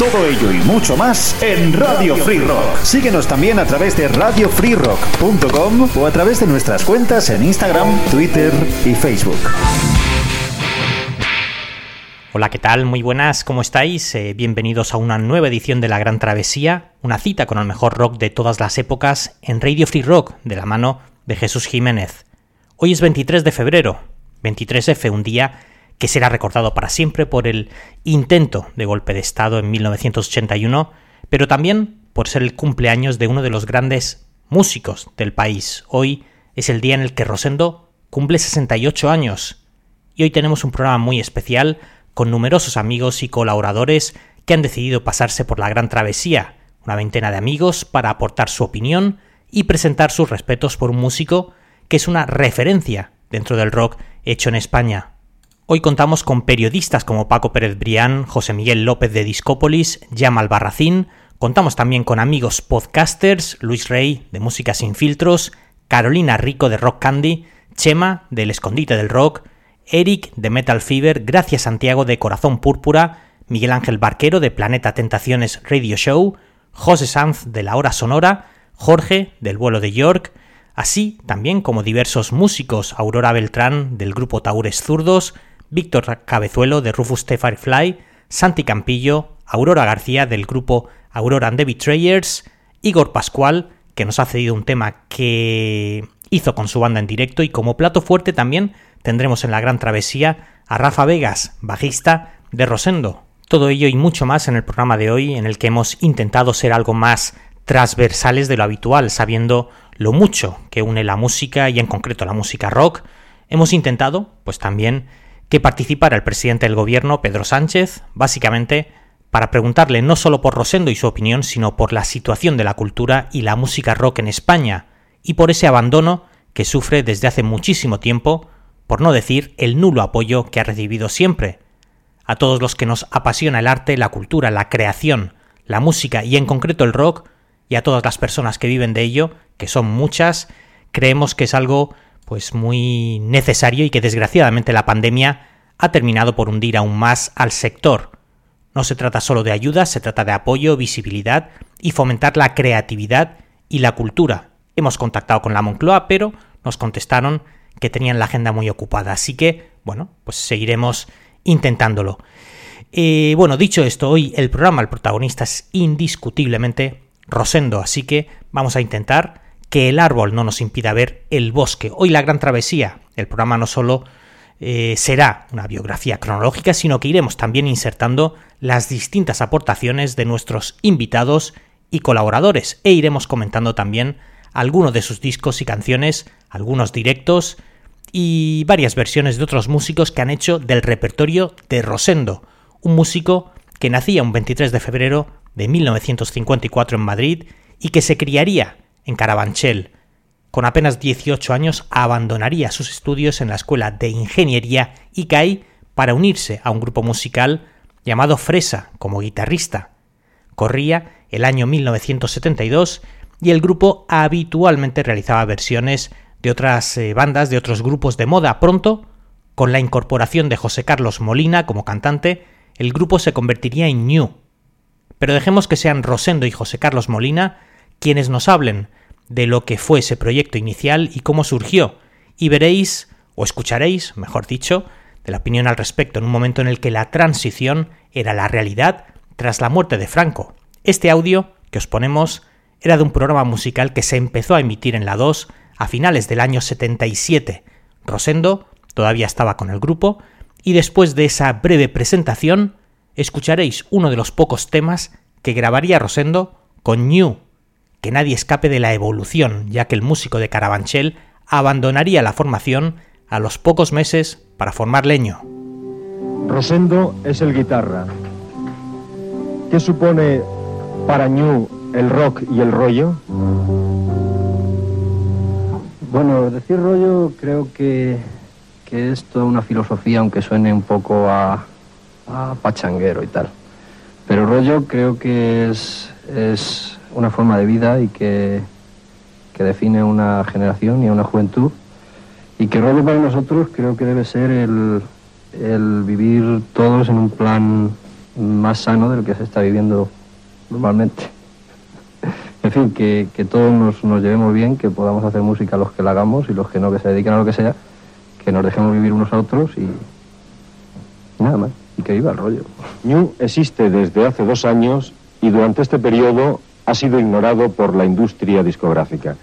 Todo ello y mucho más en Radio Free Rock. Síguenos también a través de radiofreerock.com o a través de nuestras cuentas en Instagram, Twitter y Facebook. Hola, ¿qué tal? Muy buenas, ¿cómo estáis? Eh, bienvenidos a una nueva edición de La Gran Travesía, una cita con el mejor rock de todas las épocas en Radio Free Rock, de la mano de Jesús Jiménez. Hoy es 23 de febrero, 23F, un día que será recordado para siempre por el intento de golpe de Estado en 1981, pero también por ser el cumpleaños de uno de los grandes músicos del país. Hoy es el día en el que Rosendo cumple 68 años y hoy tenemos un programa muy especial con numerosos amigos y colaboradores que han decidido pasarse por la gran travesía, una veintena de amigos para aportar su opinión y presentar sus respetos por un músico que es una referencia dentro del rock hecho en España. Hoy contamos con periodistas como Paco Pérez Brián, José Miguel López de Discópolis, Yamal Barracín, contamos también con amigos podcasters, Luis Rey de Música Sin Filtros, Carolina Rico de Rock Candy, Chema del Escondite del Rock, Eric de Metal Fever, Gracias Santiago de Corazón Púrpura, Miguel Ángel Barquero de Planeta Tentaciones Radio Show, José Sanz de La Hora Sonora, Jorge del Vuelo de York, así también como diversos músicos, Aurora Beltrán del grupo Taures Zurdos, Víctor Cabezuelo de Rufus T. Firefly, Santi Campillo, Aurora García del grupo Aurora and the Betrayers, Igor Pascual, que nos ha cedido un tema que hizo con su banda en directo y como plato fuerte también tendremos en la gran travesía a Rafa Vegas, bajista de Rosendo. Todo ello y mucho más en el programa de hoy en el que hemos intentado ser algo más transversales de lo habitual, sabiendo lo mucho que une la música y en concreto la música rock, hemos intentado, pues también, que participara el presidente del gobierno, Pedro Sánchez, básicamente para preguntarle no solo por Rosendo y su opinión, sino por la situación de la cultura y la música rock en España, y por ese abandono que sufre desde hace muchísimo tiempo, por no decir el nulo apoyo que ha recibido siempre. A todos los que nos apasiona el arte, la cultura, la creación, la música y en concreto el rock, y a todas las personas que viven de ello, que son muchas, creemos que es algo pues muy necesario y que desgraciadamente la pandemia ha terminado por hundir aún más al sector. No se trata solo de ayuda, se trata de apoyo, visibilidad y fomentar la creatividad y la cultura. Hemos contactado con la Moncloa, pero nos contestaron que tenían la agenda muy ocupada, así que, bueno, pues seguiremos intentándolo. Eh, bueno, dicho esto, hoy el programa, el protagonista es indiscutiblemente Rosendo, así que vamos a intentar que el árbol no nos impida ver el bosque. Hoy la gran travesía, el programa no solo eh, será una biografía cronológica, sino que iremos también insertando las distintas aportaciones de nuestros invitados y colaboradores e iremos comentando también algunos de sus discos y canciones, algunos directos y varias versiones de otros músicos que han hecho del repertorio de Rosendo, un músico que nacía un 23 de febrero de 1954 en Madrid y que se criaría en Carabanchel. Con apenas 18 años abandonaría sus estudios en la Escuela de Ingeniería ICAI para unirse a un grupo musical llamado Fresa como guitarrista. Corría el año 1972 y el grupo habitualmente realizaba versiones de otras eh, bandas, de otros grupos de moda. Pronto, con la incorporación de José Carlos Molina como cantante, el grupo se convertiría en New, pero dejemos que sean Rosendo y José Carlos Molina quienes nos hablen de lo que fue ese proyecto inicial y cómo surgió, y veréis, o escucharéis, mejor dicho, de la opinión al respecto en un momento en el que la transición era la realidad tras la muerte de Franco. Este audio que os ponemos era de un programa musical que se empezó a emitir en la 2 a finales del año 77. Rosendo todavía estaba con el grupo y después de esa breve presentación escucharéis uno de los pocos temas que grabaría Rosendo con New, que nadie escape de la evolución, ya que el músico de Carabanchel abandonaría la formación a los pocos meses para formar leño. Rosendo es el guitarra. ¿Qué supone para New el rock y el rollo? Bueno, decir rollo creo que que es toda una filosofía, aunque suene un poco a, a pachanguero y tal. Pero rollo creo que es, es una forma de vida y que, que define una generación y una juventud. Y que rollo para nosotros creo que debe ser el, el vivir todos en un plan más sano del que se está viviendo normalmente. en fin, que, que todos nos, nos, llevemos bien, que podamos hacer música los que la hagamos y los que no, que se dediquen a lo que sea, que nos dejemos vivir unos a otros y, y nada más, y que viva el rollo. New existe desde hace dos años y durante este periodo ha sido ignorado por la industria discográfica.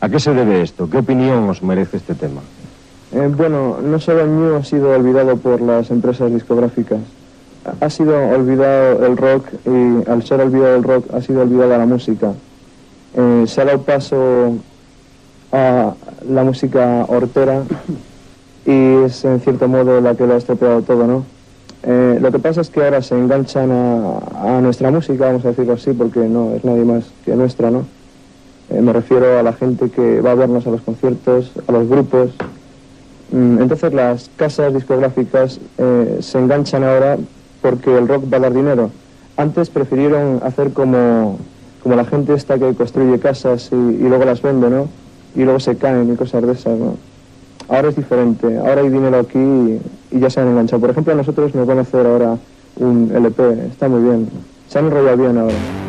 ¿A qué se debe esto? ¿Qué opinión os merece este tema? Eh, bueno, no solo New ha sido olvidado por las empresas discográficas, ha sido olvidado el rock y al ser olvidado el rock ha sido olvidada la música. Eh, se ha dado paso a la música hortera y es en cierto modo la que lo ha estropeado todo, ¿no? Eh, lo que pasa es que ahora se enganchan a, a, nuestra música, vamos a decirlo así, porque no es nadie más que nuestra, ¿no? Eh, me refiero a la gente que va a vernos a los conciertos, a los grupos. Mm, entonces las casas discográficas eh, se enganchan ahora porque el rock va a dar dinero. Antes prefirieron hacer como, como la gente esta que construye casas y, y luego las vende, ¿no? Y luego se caen y cosas de esas, ¿no? Ahora es diferente, ahora hay dinero aquí y, ya se han enganchado. Por ejemplo, a nosotros nos van a hacer ahora un LP, está muy bien. Se han enrollado bien ahora.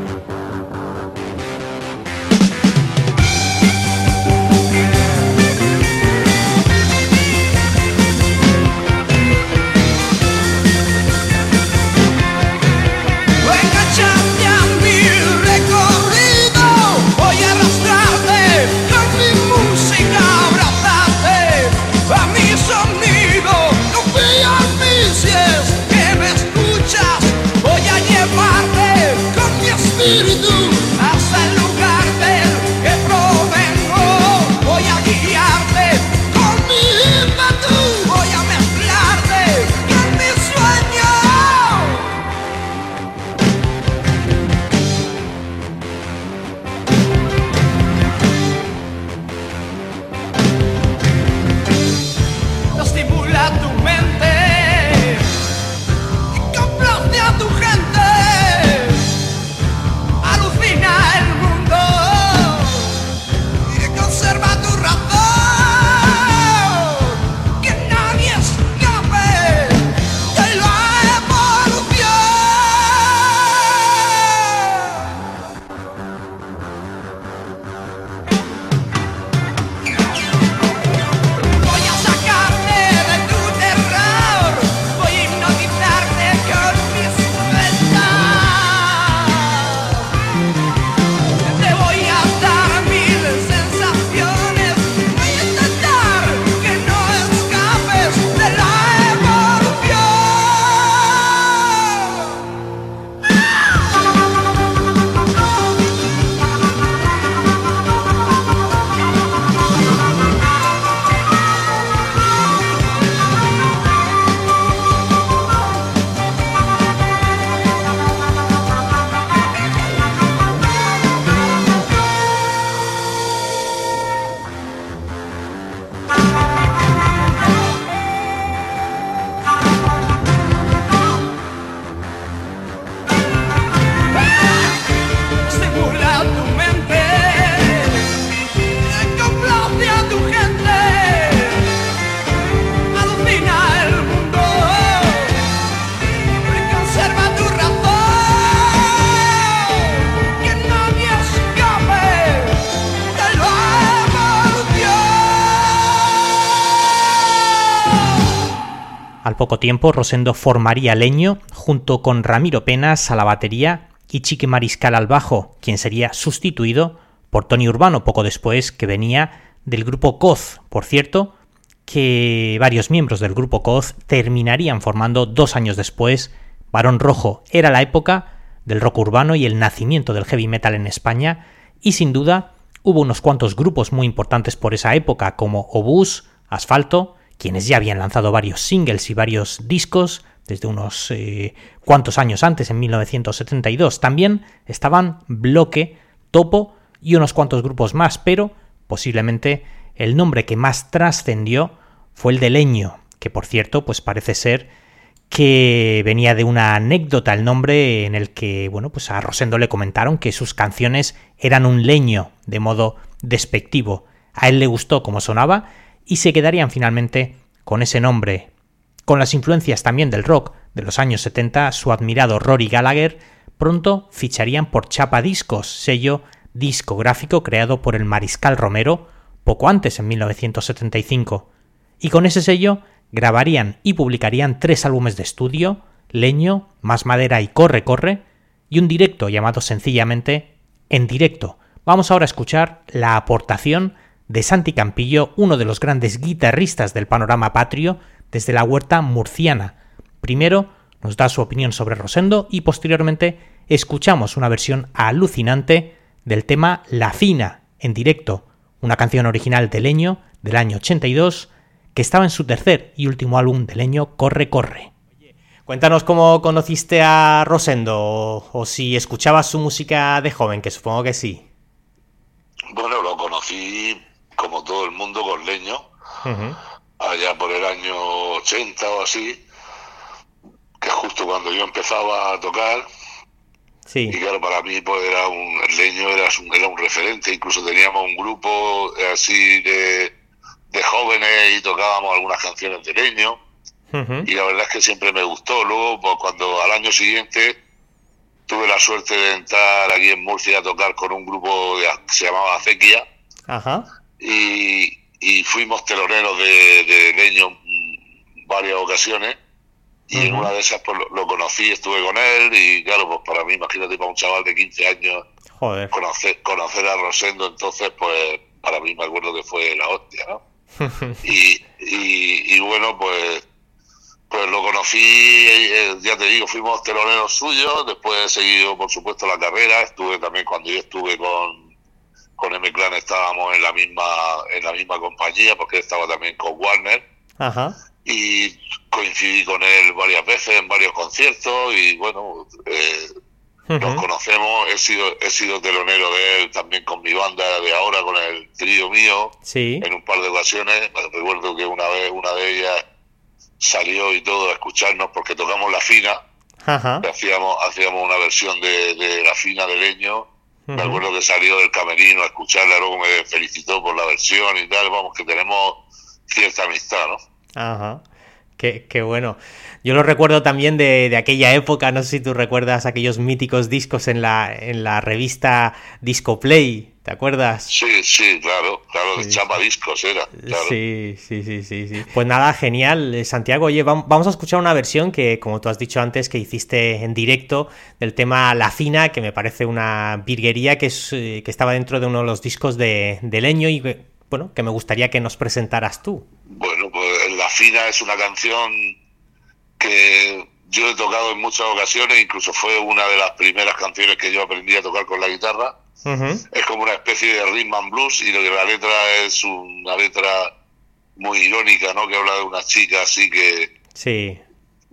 Poco tiempo, Rosendo formaría Leño junto con Ramiro Penas a la batería y Chique Mariscal al bajo, quien sería sustituido por Tony Urbano poco después, que venía del grupo Coz. Por cierto, que varios miembros del grupo Coz terminarían formando dos años después Barón Rojo. Era la época del rock urbano y el nacimiento del heavy metal en España, y sin duda hubo unos cuantos grupos muy importantes por esa época, como Obús, Asfalto, quienes ya habían lanzado varios singles y varios discos desde unos eh, cuantos años antes, en 1972. También estaban Bloque, Topo y unos cuantos grupos más, pero posiblemente el nombre que más trascendió fue el de Leño, que por cierto, pues parece ser que venía de una anécdota el nombre en el que, bueno, pues a Rosendo le comentaron que sus canciones eran un leño, de modo despectivo. A él le gustó cómo sonaba y se quedarían finalmente con ese nombre. Con las influencias también del rock de los años 70, su admirado Rory Gallagher pronto ficharían por Chapa Discos, sello discográfico creado por el Mariscal Romero poco antes, en 1975. Y con ese sello grabarían y publicarían tres álbumes de estudio, Leño, Más Madera y Corre Corre, y un directo llamado sencillamente En Directo. Vamos ahora a escuchar la aportación de Santi Campillo, uno de los grandes guitarristas del panorama patrio, desde la huerta murciana. Primero nos da su opinión sobre Rosendo y posteriormente escuchamos una versión alucinante del tema La Fina, en directo, una canción original de Leño del año 82 que estaba en su tercer y último álbum de Leño, Corre Corre. Cuéntanos cómo conociste a Rosendo o, si escuchabas su música de joven, que supongo que sí. Bueno, lo conocí como todo el mundo con Leño, allá por el año 80 o así, que justo cuando yo empezaba a tocar. Sí. Y claro, para mí pues era un, el leño era un, era un referente, incluso teníamos un grupo así de, de jóvenes y tocábamos algunas canciones de leño. Y la verdad es que siempre me gustó. Luego, pues, cuando al año siguiente tuve la suerte de entrar aquí en Murcia a tocar con un grupo que se llamaba Acequia. Y, y fuimos teloneros de, de leño varias ocasiones y en una de esas pues, lo, conocí, estuve con él y claro, pues para mí, imagínate, para un chaval de 15 años, Conocer, conocer a Rosendo, entonces pues para mí me acuerdo que fue la hostia, ¿no? y, y, bueno, pues pues lo conocí, eh, ya te digo, fuimos teloneros suyos, después he seguido, por supuesto, la carrera, estuve también cuando yo estuve con, con M-Clan, estábamos en la misma en la misma compañía, porque estaba también con Warner, Ajá. Y coincidí con él varias veces en varios conciertos y bueno, eh, nos conocemos, he sido, he sido telonero de él también con mi banda de ahora, con el trío mío, en un par de ocasiones. Recuerdo que una vez una de ellas salió y todo a escucharnos porque tocamos La Fina, hacíamos, hacíamos una versión de, La Fina de Leño. Me acuerdo que salió del camerino a escucharla, luego me felicitó por la versión y tal. Vamos, que tenemos cierta amistad, ¿no? Ajá. Qué, qué, bueno. Yo lo recuerdo también de, de, aquella época, no sé si tú recuerdas aquellos míticos discos en la, en la revista Disco Play, ¿te acuerdas? Sí, sí, claro, claro, de chapa discos era. Sí, sí, sí, sí, sí. Pues nada, genial. Eh, Santiago, oye, vamos a escuchar una versión que, como tú has dicho antes, que hiciste en directo del tema La Fina, que me parece una virguería que, es, eh, que estaba dentro de uno de los discos de, de Leño y bueno, que me gustaría que nos presentaras tú. Bueno, pues La Fina es una canción que yo he tocado en muchas ocasiones, incluso fue una de las primeras canciones que yo aprendí a tocar con la guitarra. Es como una especie de rhythm and blues y lo que la letra es una letra muy irónica, ¿no? Que habla de una chica así que... Sí.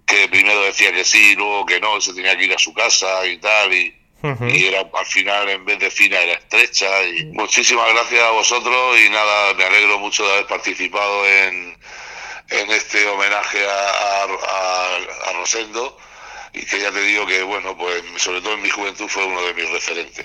Que primero decía que sí, luego que no, se tenía que ir a su casa y tal, y y era al final en vez de fina era estrecha y muchísimas gracias a vosotros y nada me alegro mucho de haber participado en, en este homenaje a, a, Rosendo y que ya te digo que bueno pues sobre todo en mi juventud fue uno de mis referentes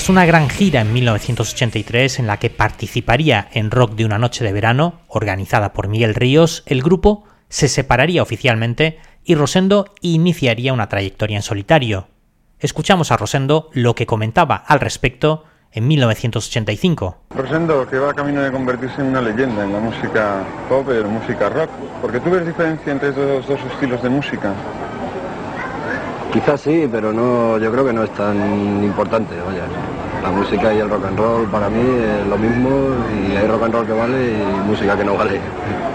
Tras una gran gira en 1983 en la que participaría en Rock de una noche de verano, organizada por Miguel Ríos, el grupo se separaría oficialmente y Rosendo iniciaría una trayectoria en solitario. Escuchamos a Rosendo lo que comentaba al respecto en 1985. Rosendo, que va camino de convertirse en una leyenda en la música pop y en la música rock, porque tú ves diferencia entre estos dos estilos de música. Quizás sí, pero no, yo creo que no es tan importante, vaya. La música y el rock and roll para mí es lo mismo y hay rock and roll que vale y música que no vale.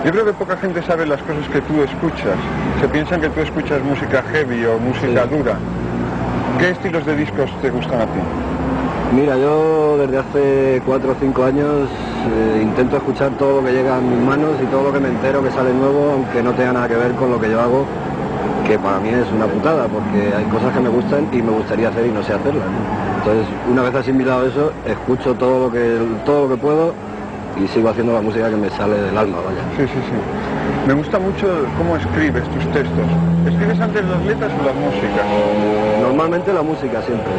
Yo creo que poca gente sabe las cosas que tú escuchas. Se piensan que tú escuchas música heavy o música dura. ¿Qué estilos de discos te gustan a ti? Mira, yo desde hace cuatro o cinco años eh, intento escuchar todo lo que llega a mis manos y todo lo que me entero que sale nuevo, aunque no tenga nada que ver con lo que yo hago que para mí es una putada, porque hay cosas que me gustan y me gustaría hacer y no sé hacerlas. Entonces, una vez asimilado eso, escucho todo lo que todo lo que puedo y sigo haciendo la música que me sale del alma, vaya. Sí, sí, sí. Me gusta mucho cómo escribes tus textos. ¿Escribes antes las letras o la música? Normalmente la música siempre.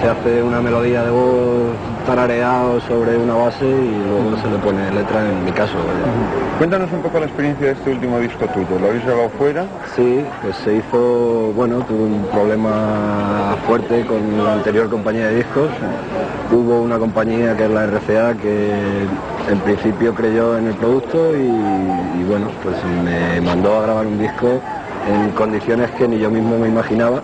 Se hace una melodía de voz tarareado sobre una base y luego se le pone letra en mi caso. Cuéntanos un poco la experiencia de este último disco tuyo. ¿Lo habéis grabado fuera? Sí, pues se hizo, bueno, tuve un problema fuerte con la anterior compañía de discos. Hubo una compañía que es la RCA que en principio creyó en el producto y, bueno, pues me mandó a grabar un disco en condiciones que ni yo mismo me imaginaba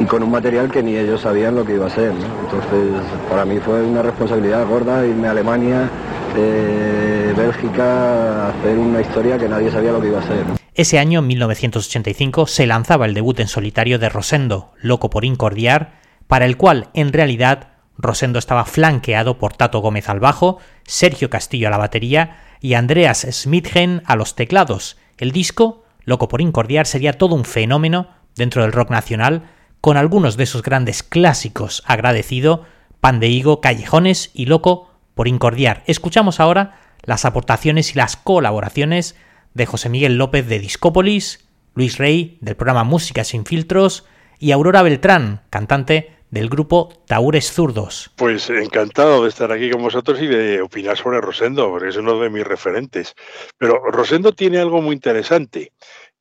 y con un material que ni ellos sabían lo que iba a ser. Entonces, para mí fue una responsabilidad gorda irme a Alemania, eh, Bélgica, hacer una historia que nadie sabía lo que iba a ser. Ese año, 1985, se lanzaba el debut en solitario de Rosendo, Loco por Incordiar, para el cual, en realidad, Rosendo estaba flanqueado por Tato Gómez al bajo, Sergio Castillo a la batería y Andreas Smithen a los teclados. El disco, Loco por Incordiar, sería todo un fenómeno dentro del rock nacional, con algunos de esos grandes clásicos agradecido, Pan de Higo, Callejones y Loco por Incordiar. Escuchamos ahora las aportaciones y las colaboraciones de José Miguel López de Discópolis, Luis Rey del programa Música sin filtros y Aurora Beltrán, cantante del grupo Taures Zurdos. Pues encantado de estar aquí con vosotros y de opinar sobre Rosendo, porque es uno de mis referentes. Pero Rosendo tiene algo muy interesante.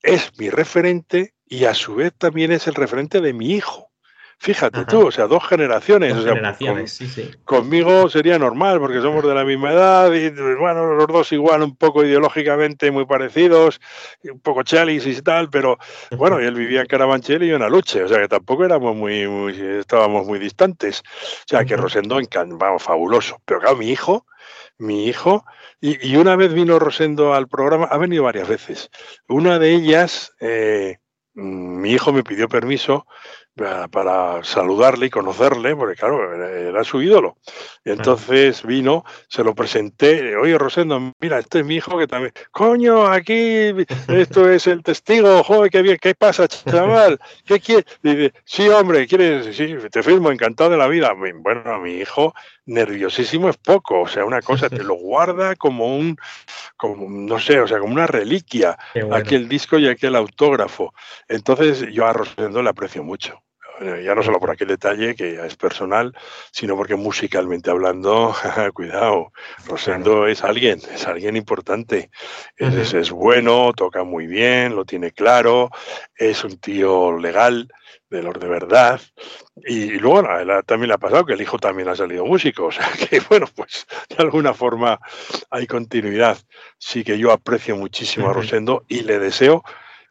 Es mi referente y a su vez también es el referente de mi hijo. Fíjate tú, o sea, dos generaciones. Dos generaciones, sí, sí. Conmigo sería normal, porque somos de la misma edad y, bueno, los dos igual, un poco ideológicamente muy parecidos, un poco chalis y tal, pero bueno, él vivía en Carabanchel y yo en Aluche, o sea que tampoco éramos muy, muy estábamos muy distantes. O sea que Rosendo, vamos, fabuloso. Pero claro, mi hijo, mi hijo, y, una vez vino Rosendo al programa, ha venido varias veces. Una de ellas, eh, mi hijo me pidió permiso para, saludarle y conocerle, porque claro, era, su ídolo. entonces vino, se lo presenté, oye Rosendo, mira, este es mi hijo que también, coño, aquí, esto es el testigo, joder, qué bien, ¿qué pasa, chaval? ¿Qué quieres? Dice, sí, hombre, ¿quieres? Sí, te firmo, encantado de la vida. Bueno, mi hijo, nerviosísimo es poco, o sea, una cosa, te lo guarda como un, como, no sé, o sea, como una reliquia, aquel disco y aquel autógrafo. Entonces yo a Rosendo le aprecio mucho. Ya no solo por aquel detalle que ya es personal, sino porque musicalmente hablando, cuidado, Rosendo es alguien, es alguien importante, es, es, bueno, toca muy bien, lo tiene claro, es un tío legal, de los de verdad, y, luego también le ha pasado que el hijo también ha salido músico, o sea que bueno, pues de alguna forma hay continuidad, sí que yo aprecio muchísimo a Rosendo y le deseo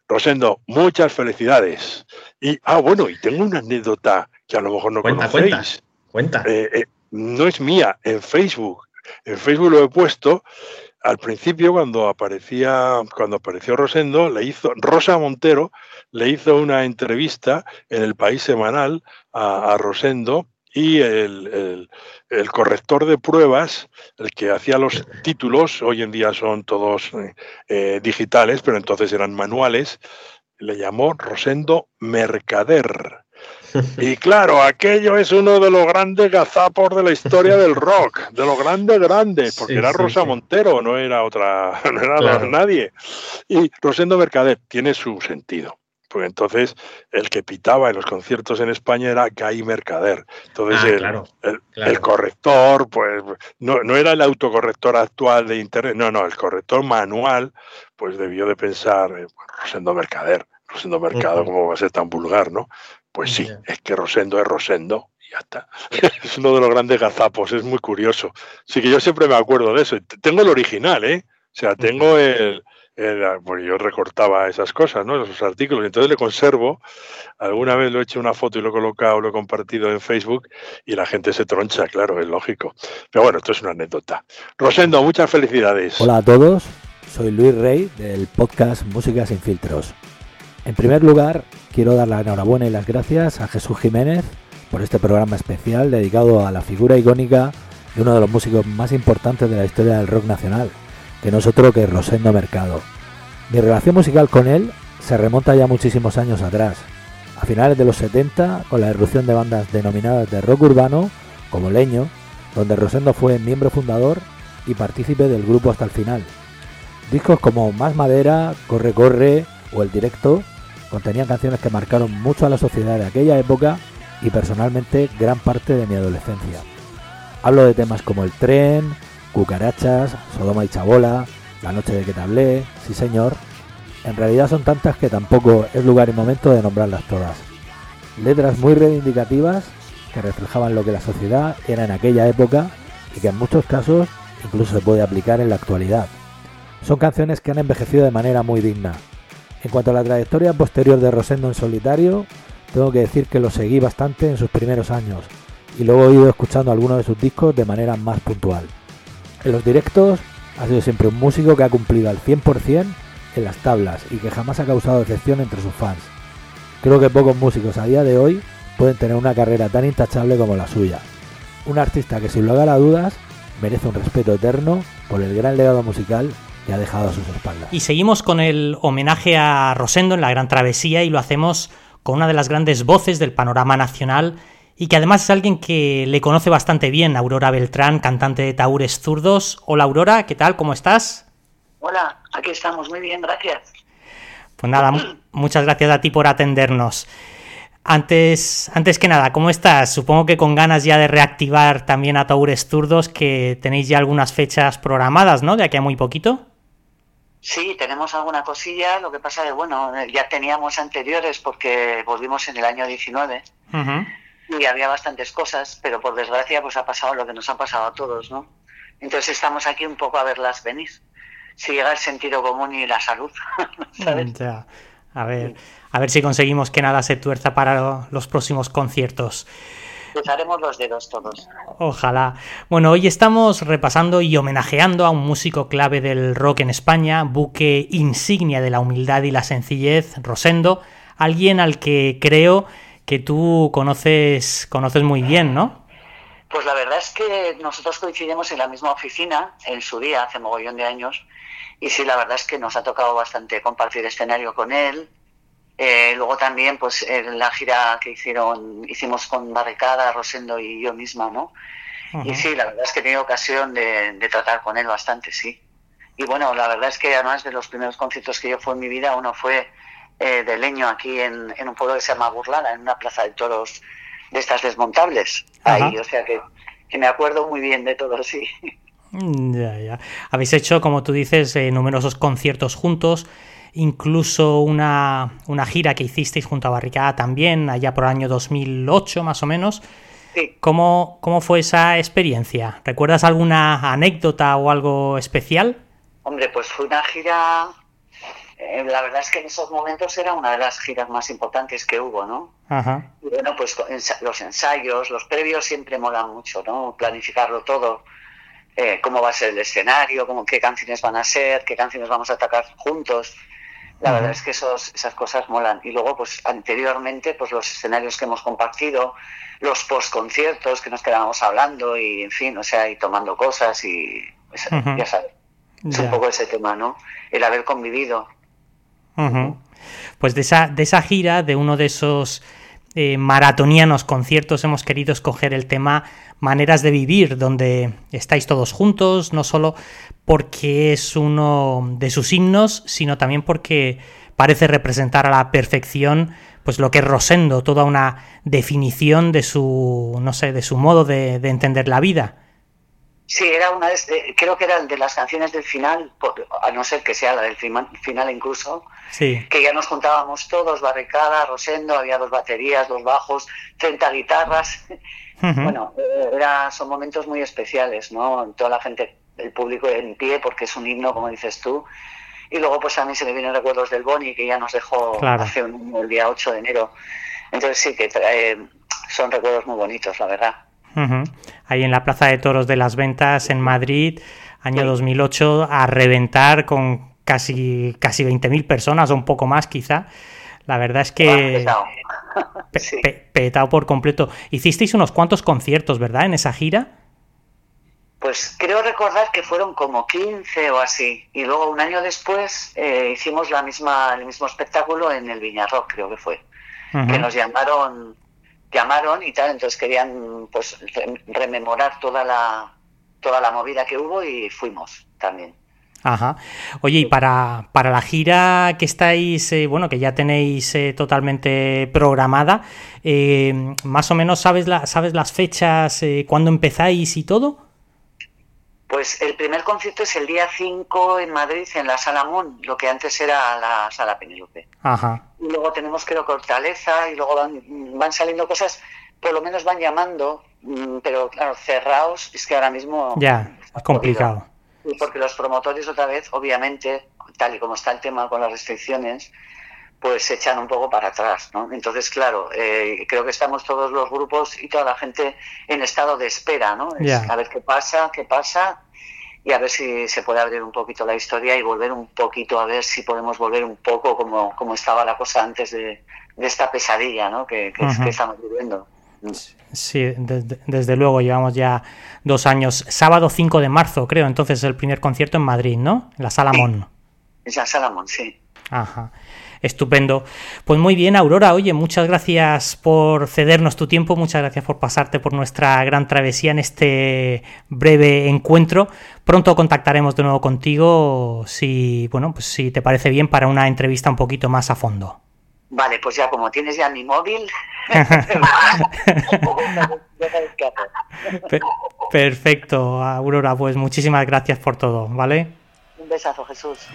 Rosendo, muchas felicidades. Y, ah, bueno, y tengo una anécdota que a lo mejor no conocéis. Cuenta, eh, eh, no es mía, en Facebook. En Facebook lo he puesto. Al principio, cuando aparecía, cuando apareció Rosendo, le hizo, Rosa Montero le hizo una entrevista en el País Semanal a Rosendo y el, corrector de pruebas, el que hacía los títulos, hoy en día son todos eh, digitales, pero entonces eran manuales, le llamó Rosendo Mercader. Y claro, aquello es uno de los grandes gazapos de la historia del rock, de los grandes grandes, porque era Rosa Montero, no era otra, no era nadie. Y Rosendo Mercader tiene su sentido porque entonces el que pitaba en los conciertos en España era Guy Mercader. Entonces ah, el, corrector, pues no, no, era el autocorrector actual de Internet, no, no, el corrector manual, pues debió de pensar, eh, Rosendo Mercader, Rosendo Mercado, ¿cómo va a ser tan vulgar, no? Pues sí, es que Rosendo es Rosendo y ya está. es uno de los grandes gazapos, es muy curioso. Sí que yo siempre me acuerdo de eso. Tengo el original, ¿eh? O sea, tengo el, porque yo recortaba esas cosas, ¿no? Esos artículos, entonces le conservo. Alguna vez lo he hecho una foto y lo he colocado, lo he compartido en Facebook y la gente se troncha, claro, es lógico. Pero bueno, esto es una anécdota. Rosendo, muchas felicidades. Hola a todos, soy Luis Rey del podcast Música sin filtros. En primer lugar, quiero dar la enhorabuena y las gracias a Jesús Jiménez por este programa especial dedicado a la figura icónica de uno de los músicos más importantes de la historia del rock nacional, que no es otro que Rosendo Mercado. Mi relación musical con él se remonta ya muchísimos años atrás, a finales de los 70, con la irrupción de bandas denominadas de rock urbano, como Leño, donde Rosendo fue miembro fundador y partícipe del grupo hasta el final. Discos como Más Madera, Corre Corre o El Directo contenían canciones que marcaron mucho a la sociedad de aquella época y personalmente gran parte de mi adolescencia. Hablo de temas como El Tren, Cucarachas, Sodoma y Chabola, La Noche de que te hablé, Sí Señor. En realidad son tantas que tampoco es lugar y momento de nombrarlas todas. Letras muy reivindicativas que reflejaban lo que la sociedad era en aquella época y que en muchos casos incluso se puede aplicar en la actualidad. Son canciones que han envejecido de manera muy digna. En cuanto a la trayectoria posterior de Rosendo en solitario, tengo que decir que lo seguí bastante en sus primeros años y luego he ido escuchando algunos de sus discos de manera más puntual. En los directos ha sido siempre un músico que ha cumplido al 100% en las tablas y que jamás ha causado decepción entre sus fans. Creo que pocos músicos a día de hoy pueden tener una carrera tan intachable como la suya. Un artista que sin lugar a dudas merece un respeto eterno por el gran legado musical que ha dejado a sus espaldas. Y seguimos con el homenaje a Rosendo en la Gran Travesía y lo hacemos con una de las grandes voces del panorama nacional y que además es alguien que le conoce bastante bien, Aurora Beltrán, cantante de Taúres Zurdos. Hola Aurora, ¿qué tal? ¿Cómo estás? Hola, aquí estamos, muy bien, gracias. Pues nada, muchas gracias a ti por atendernos. Antes, antes que nada, ¿cómo estás? Supongo que con ganas ya de reactivar también a Taúres Zurdos, que tenéis ya algunas fechas programadas, ¿no? De aquí a muy poquito. Sí, tenemos alguna cosilla, lo que pasa es, bueno, ya teníamos anteriores porque volvimos en el año 19 y había bastantes cosas, pero por desgracia pues ha pasado lo que nos ha pasado a todos, ¿no? Entonces estamos aquí un poco a verlas venir. Si llega el sentido común y la salud, A ver, a ver si conseguimos que nada se tuerza para los próximos conciertos. Cruzaremos los dedos todos. Ojalá. Bueno, hoy estamos repasando y homenajeando a un músico clave del rock en España, buque insignia de la humildad y la sencillez, Rosendo, alguien al que creo que tú conoces, conoces muy bien, ¿no? Pues la verdad es que nosotros coincidimos en la misma oficina en su día, hace mogollón de años, y sí, la verdad es que nos ha tocado bastante compartir escenario con él. Eh, luego también, pues, en la gira que hicieron, hicimos con Barricada, Rosendo y yo misma, ¿no? Y sí, la verdad es que he tenido ocasión de, de, tratar con él bastante, sí. Y bueno, la verdad es que además de los primeros conciertos que yo fue en mi vida, uno fue eh, de leño aquí en, un pueblo que se llama Burlada, en una plaza de toros de estas desmontables. Ahí, o sea que, me acuerdo muy bien de todo, sí. Mm, ya, ya. Habéis hecho, como tú dices, eh, numerosos conciertos juntos, incluso una, una, gira que hicisteis junto a Barricada también, allá por el año 2008 más o menos. Sí. ¿Cómo, ¿Cómo fue esa experiencia? ¿Recuerdas alguna anécdota o algo especial? Hombre, pues fue una gira eh, la verdad es que en esos momentos era una de las giras más importantes que hubo, ¿no? Y bueno, pues los ensayos, los previos siempre molan mucho, ¿no? Planificarlo todo, eh, cómo va a ser el escenario, cómo, qué canciones van a ser, qué canciones vamos a atacar juntos. La verdad es que esos, esas cosas molan. Y luego, pues anteriormente, pues los escenarios que hemos compartido, los post-conciertos que nos quedábamos hablando y, en fin, o sea, y tomando cosas y, pues, ya sabes. Es un poco ese tema, ¿no? El haber convivido. Pues de esa, de esa gira, de uno de esos eh, maratonianos conciertos, hemos querido escoger el tema Maneras de Vivir, donde estáis todos juntos, no solo porque es uno de sus himnos, sino también porque parece representar a la perfección pues lo que es Rosendo, toda una definición de su, no sé, de su modo de, entender la vida. Sí, era una de, creo que era de las canciones del final, a no ser que sea la del final incluso, sí. que ya nos juntábamos todos, barricada, Rosendo, había dos baterías, dos bajos, 30 guitarras. Bueno, era, son momentos muy especiales, ¿no? Toda la gente, el público en pie, porque es un himno, como dices tú, y luego pues a mí se me vienen recuerdos del Boni, que ya nos dejó hace un, el día 8 de enero. Entonces sí, que son recuerdos muy bonitos, la verdad. Ahí en la Plaza de Toros de las Ventas, en Madrid, año 2008, a reventar con casi, casi 20.000 personas o un poco más quizá. La verdad es que... petado por completo. Hicisteis unos cuantos conciertos, ¿verdad? En esa gira. Pues creo recordar que fueron como 15 o así. Y luego un año después eh, hicimos la misma, el mismo espectáculo en el Viñarrock, creo que fue. Que nos llamaron, llamaron y tal, entonces querían pues rememorar toda la, toda la movida que hubo y fuimos también. Ajá. Oye, y para, para la gira que estáis, eh, bueno, que ya tenéis eh, totalmente programada, más o menos sabes, la, sabes las fechas, cuándo empezáis y todo? Pues el primer concierto es el día 5 en Madrid, en la Sala Mon, lo que antes era la Sala Penélope. Ajá. Y luego tenemos, creo, Cortaleza, y luego van, van saliendo cosas, por lo menos van llamando, mm, pero claro, cerrados, es que ahora mismo... Ya, es complicado. porque los promotores otra vez, obviamente, tal y como está el tema con las restricciones, pues se echan un poco para atrás, ¿no? Entonces, claro, eh, creo que estamos todos los grupos y toda la gente en estado de espera, ¿no? a ver qué pasa, qué pasa y a ver si se puede abrir un poquito la historia y volver un poquito a ver si podemos volver un poco como, como estaba la cosa antes de, esta pesadilla, ¿no? Que, estamos viviendo. Sí, desde, luego, llevamos ya dos años. Sábado 5 de marzo, creo, entonces el primer concierto en Madrid, ¿no? En la Salamón. En la Salamón, sí. Ajá. Estupendo. Pues muy bien, Aurora. Oye, muchas gracias por cedernos tu tiempo, muchas gracias por pasarte por nuestra gran travesía en este breve encuentro. Pronto contactaremos de nuevo contigo si, bueno, pues si te parece bien para una entrevista un poquito más a fondo. Vale, pues ya como tienes ya mi móvil. Perfecto, Aurora, pues muchísimas gracias por todo, ¿vale? Un besazo, Jesús.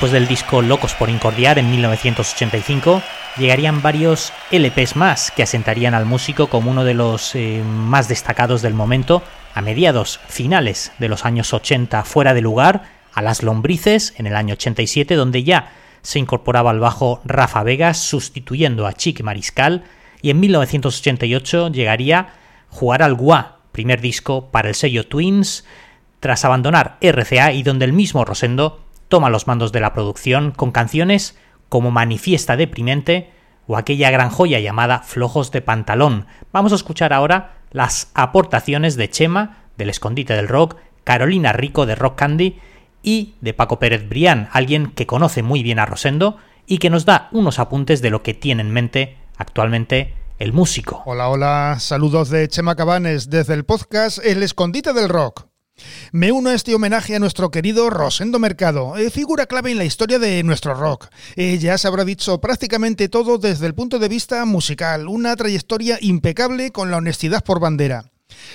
Después del disco Locos por Incordiar en 1985, llegarían varios LPs más que asentarían al músico como uno de los eh, más destacados del momento a mediados finales de los años 80 fuera de lugar, a Las Lombrices en el año 87 donde ya se incorporaba al bajo Rafa Vegas sustituyendo a Chique Mariscal y en 1988 llegaría Jugar al Gua, primer disco para el sello Twins, tras abandonar RCA y donde el mismo Rosendo toma los mandos de la producción con canciones como Manifiesta Deprimente o aquella gran joya llamada Flojos de Pantalón. Vamos a escuchar ahora las aportaciones de Chema, del Escondite del Rock, Carolina Rico de Rock Candy y de Paco Pérez Brián, alguien que conoce muy bien a Rosendo y que nos da unos apuntes de lo que tiene en mente actualmente el músico. Hola, hola, saludos de Chema Cabanes desde el podcast El Escondite del Rock. Me uno a este homenaje a nuestro querido Rosendo Mercado, eh, figura clave en la historia de nuestro rock. Eh, ya se habrá dicho prácticamente todo desde el punto de vista musical, una trayectoria impecable con la honestidad por bandera.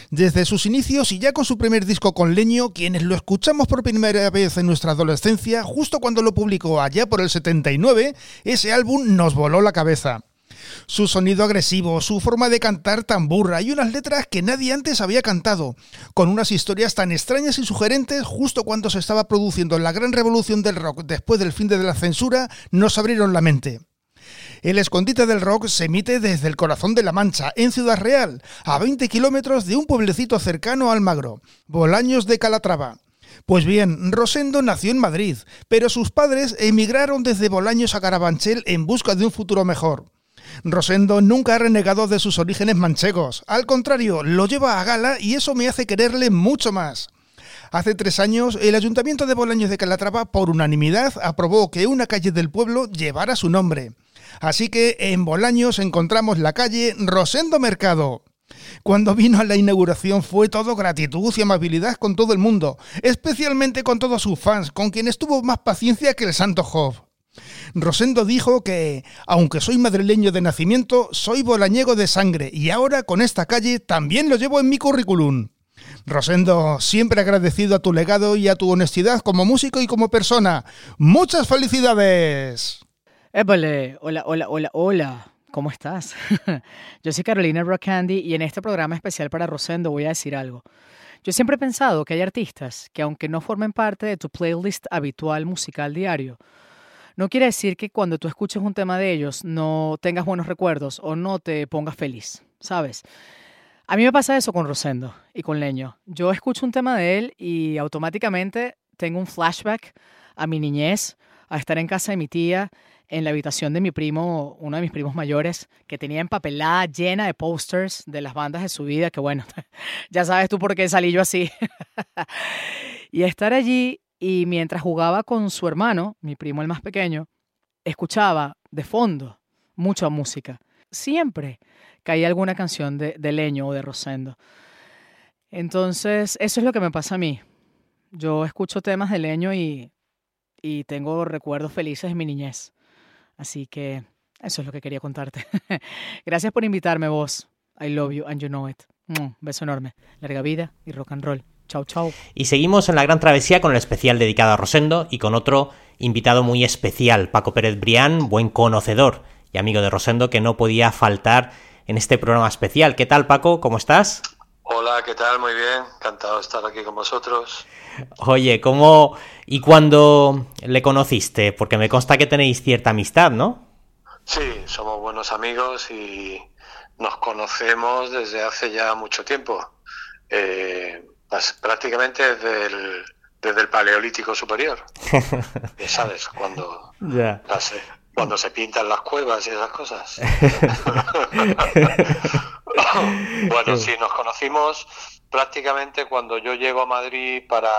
Desde sus inicios y ya con su primer disco con Leño, quienes lo escuchamos por primera vez en nuestra adolescencia, justo cuando lo publicó allá por el 79, ese álbum nos voló la cabeza. Su sonido agresivo, su forma de cantar tan burra y unas letras que nadie antes había cantado, con unas historias tan extrañas y sugerentes justo cuando se estaba produciendo la gran revolución del rock después del fin de la censura, nos abrieron la mente. El escondite del rock se emite desde el corazón de la Mancha, en Ciudad Real, a 20 kilómetros de un pueblecito cercano a Almagro, Bolaños de Calatrava. Pues bien, Rosendo nació en Madrid, pero sus padres emigraron desde Bolaños a Carabanchel en busca de un futuro mejor. Rosendo nunca ha renegado de sus orígenes manchegos, al contrario, lo lleva a gala y eso me hace quererle mucho más. Hace tres años, el Ayuntamiento de Bolaños de Calatrava, por unanimidad, aprobó que una calle del pueblo llevara su nombre. Así que en Bolaños encontramos la calle Rosendo Mercado. Cuando vino a la inauguración fue todo gratitud y amabilidad con todo el mundo, especialmente con todos sus fans, con quienes tuvo más paciencia que el Santo Job. Rosendo dijo que, aunque soy madrileño de nacimiento, soy bolañego de sangre y ahora con esta calle también lo llevo en mi currículum. Rosendo, siempre agradecido a tu legado y a tu honestidad como músico y como persona. ¡Muchas felicidades! Épale, hola, hola, hola, hola. ¿Cómo estás? Yo soy Carolina Rock Candy y en este programa especial para Rosendo voy a decir algo. Yo siempre he pensado que hay artistas que aunque no formen parte de tu playlist habitual musical diario, no quiere decir que cuando tú escuches un tema de ellos no tengas buenos recuerdos o no te pongas feliz, ¿sabes? A mí me pasa eso con Rosendo y con Leño. Yo escucho un tema de él y automáticamente tengo un flashback a mi niñez, a estar en casa de mi tía, en la habitación de mi primo, uno de mis primos mayores, que tenía empapelada llena de posters de las bandas de su vida, que bueno, ya sabes tú por qué salí yo así. y estar allí y mientras jugaba con su hermano, mi primo el más pequeño, escuchaba de fondo mucha música. Siempre caía alguna canción de, Leño o de Rosendo. Entonces, eso es lo que me pasa a mí. Yo escucho temas de Leño y, y tengo recuerdos felices de mi niñez. Así que eso es lo que quería contarte. Gracias por invitarme vos. I love you and you know it. beso enorme. Larga vida y rock and roll. Chao, chao. Y seguimos en la gran travesía con el especial dedicado a Rosendo y con otro invitado muy especial, Paco Pérez Brián, buen conocedor y amigo de Rosendo, que no podía faltar en este programa especial. ¿Qué tal, Paco? ¿Cómo estás? Hola, ¿qué tal? Muy bien, encantado de estar aquí con vosotros. Oye, ¿cómo y cuándo le conociste? Porque me consta que tenéis cierta amistad, ¿no? Sí, somos buenos amigos y nos conocemos desde hace ya mucho tiempo. Eh, prácticamente desde el, desde el Paleolítico Superior. ya sabes, cuando, cuando se pintan las cuevas y esas cosas. bueno, sí, nos conocimos prácticamente cuando yo llego a Madrid para,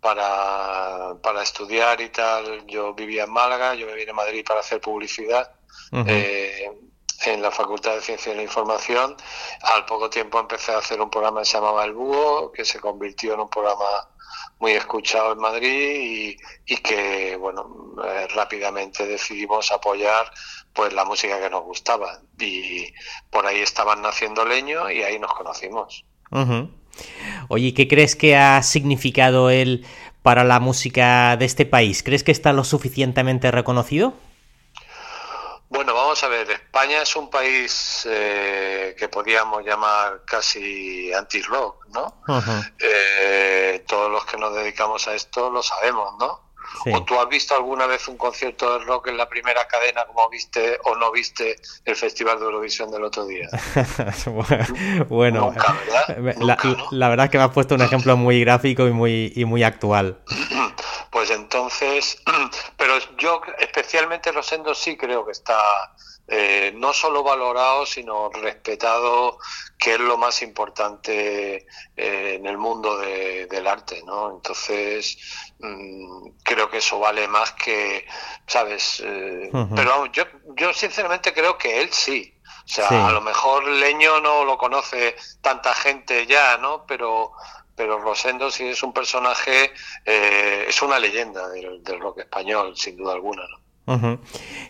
para, para estudiar y tal. Yo vivía en Málaga, yo me vine a Madrid para hacer publicidad. Eh, en la Facultad de Ciencia de la Información. Al poco tiempo empecé a hacer un programa que se llamaba El Búho, que se convirtió en un programa muy escuchado en Madrid y, que bueno eh, rápidamente decidimos apoyar pues la música que nos gustaba y por ahí estaban naciendo leño y ahí nos conocimos. Oye, ¿qué crees que ha significado él para la música de este país? ¿Crees que está lo suficientemente reconocido? Bueno, vamos a ver, España es un país eh, que podríamos llamar casi anti-rock, ¿no? Eh, todos los que nos dedicamos a esto lo sabemos, ¿no? ¿O tú has visto alguna vez un concierto de rock en la primera cadena como viste o no viste el Festival de Eurovisión del otro día? bueno, eh, la, verdad es que me has puesto un ejemplo muy gráfico y muy, y muy actual. Pues entonces, pero yo especialmente Rosendo sí creo que está eh, no solo valorado, sino respetado, que es lo más importante eh, en el mundo del arte, ¿no? Entonces, mm, creo que eso vale más que, ¿sabes? Eh, pero yo, yo sinceramente creo que él sí. O sea, a lo mejor Leño no lo conoce tanta gente ya, ¿no? Pero pero Rosendo sí es un personaje, eh, es una leyenda del, rock español, sin duda alguna. ¿no?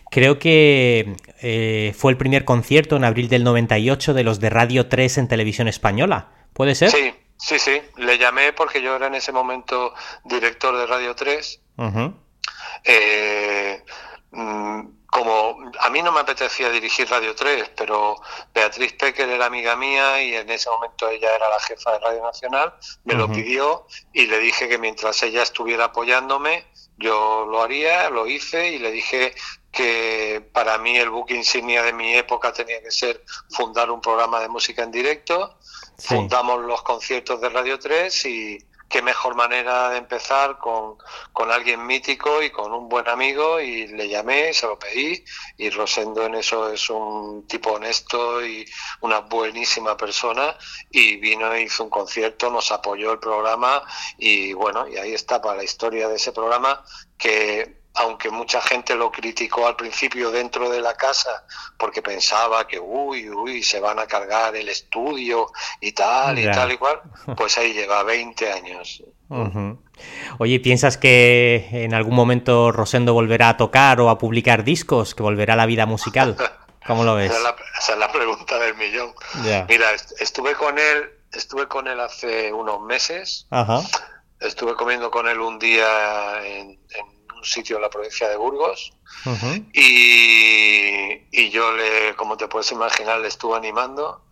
Creo que eh, fue el primer concierto en abril del 98 de los de Radio 3 en televisión española. ¿Puede ser? Sí, sí, sí. Le llamé porque yo era en ese momento director de Radio 3. eh, mm, como a mí no me apetecía dirigir Radio 3, pero Beatriz Pecker era amiga mía y en ese momento ella era la jefa de Radio Nacional, me lo pidió y le dije que mientras ella estuviera apoyándome, yo lo haría, lo hice y le dije que para mí el book insignia de mi época tenía que ser fundar un programa de música en directo. Fundamos los conciertos de Radio 3 y, qué mejor manera de empezar con, alguien mítico y con un buen amigo y le llamé, se lo pedí y Rosendo en eso es un tipo honesto y una buenísima persona y vino e hizo un concierto, nos apoyó el programa y bueno, y ahí está para la historia de ese programa que aunque mucha gente lo criticó al principio dentro de la casa porque pensaba que uy, uy, se van a cargar el estudio y tal y tal y cual, pues ahí lleva 20 años. Oye, ¿piensas que en algún momento Rosendo volverá a tocar o a publicar discos, que volverá a la vida musical? ¿Cómo lo ves? esa, es la, pregunta del millón. Mira, estuve con él, estuve con él hace unos meses. Estuve comiendo con él un día en sitio en la provincia de Burgos. y, yo, le, como te puedes imaginar, le estuve animando.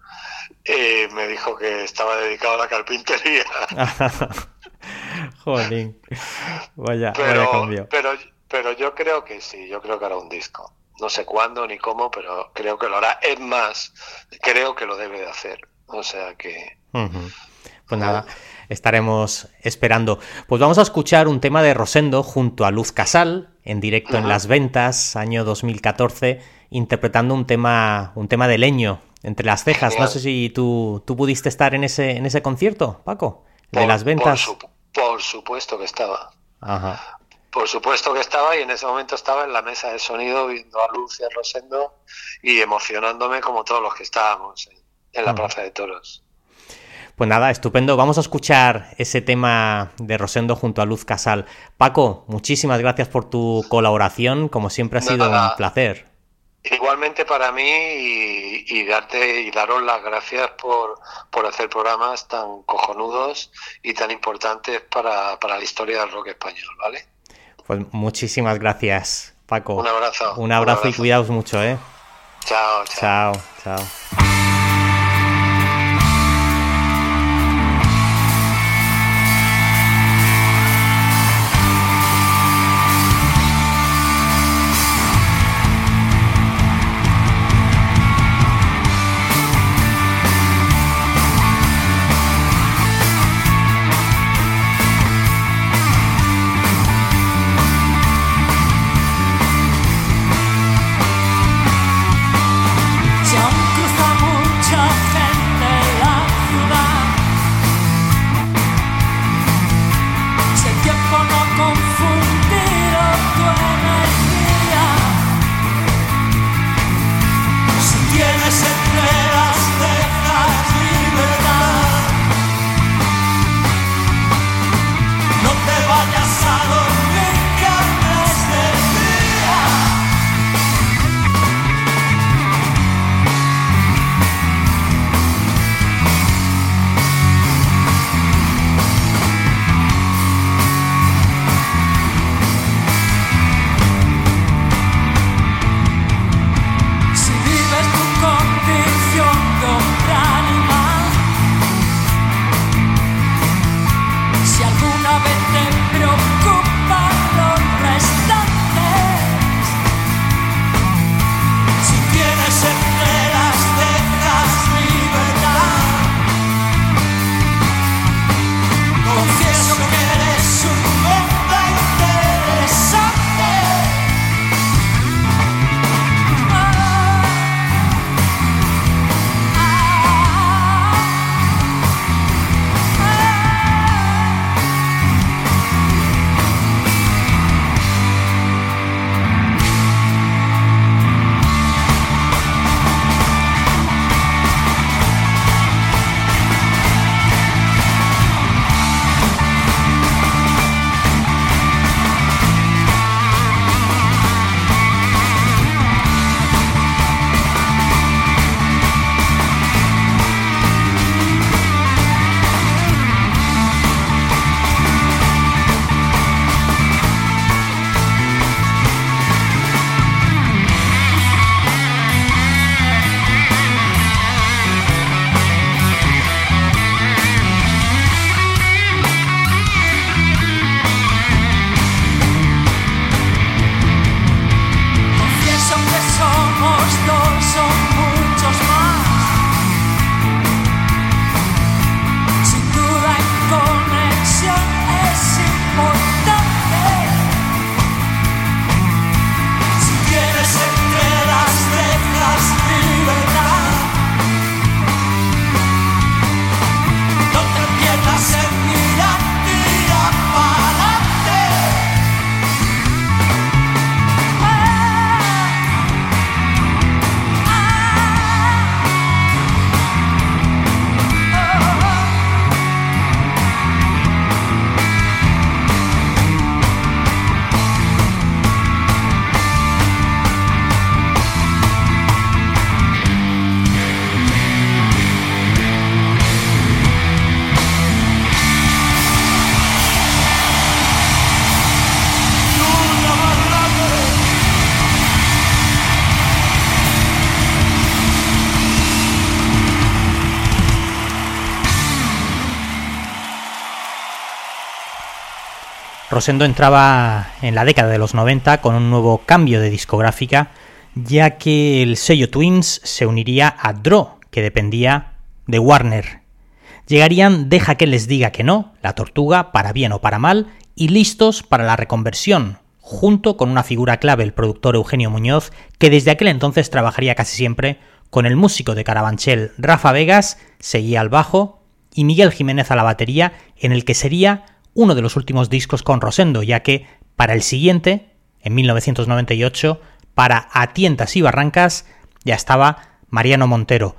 Eh, me dijo que estaba dedicado a la carpintería. Jolín. Vaya, pero, Pero, pero yo creo que sí, yo creo que hará un disco. No sé cuándo ni cómo, pero creo que lo hará. Es más, creo que lo debe de hacer. O sea que... Pues nada, estaremos esperando. Pues vamos a escuchar un tema de Rosendo junto a Luz Casal, en directo en Las Ventas, año 2014, interpretando un tema, un tema de leño, entre las cejas. No sé si tú, tú pudiste estar en ese, en ese concierto, Paco, de Las Ventas. Por, supuesto que estaba. Por supuesto que estaba y en ese momento estaba en la mesa de sonido viendo a Luz y a Rosendo y emocionándome como todos los que estábamos en, la Plaza de Toros. Pues nada, estupendo. Vamos a escuchar ese tema de Rosendo junto a Luz Casal. Paco, muchísimas gracias por tu colaboración. Como siempre ha sido un placer. Igualmente para mí y, darte y daros las gracias por, por, hacer programas tan cojonudos y tan importantes para, para la historia del rock español, ¿vale? Pues muchísimas gracias, Paco. Un abrazo. Un abrazo, y cuidaos mucho, ¿eh? chao. Chao, chao. Rosendo entraba en la década de los 90 con un nuevo cambio de discográfica, ya que el sello Twins se uniría a Draw, que dependía de Warner. Llegarían Deja que les diga que no, La Tortuga, para bien o para mal, y listos para la reconversión, junto con una figura clave, el productor Eugenio Muñoz, que desde aquel entonces trabajaría casi siempre con el músico de Carabanchel Rafa Vegas, seguía al bajo, y Miguel Jiménez a la batería, en el que sería uno de los últimos discos con Rosendo, ya que para el siguiente, en 1998, para A Tientas y Barrancas, ya estaba Mariano Montero.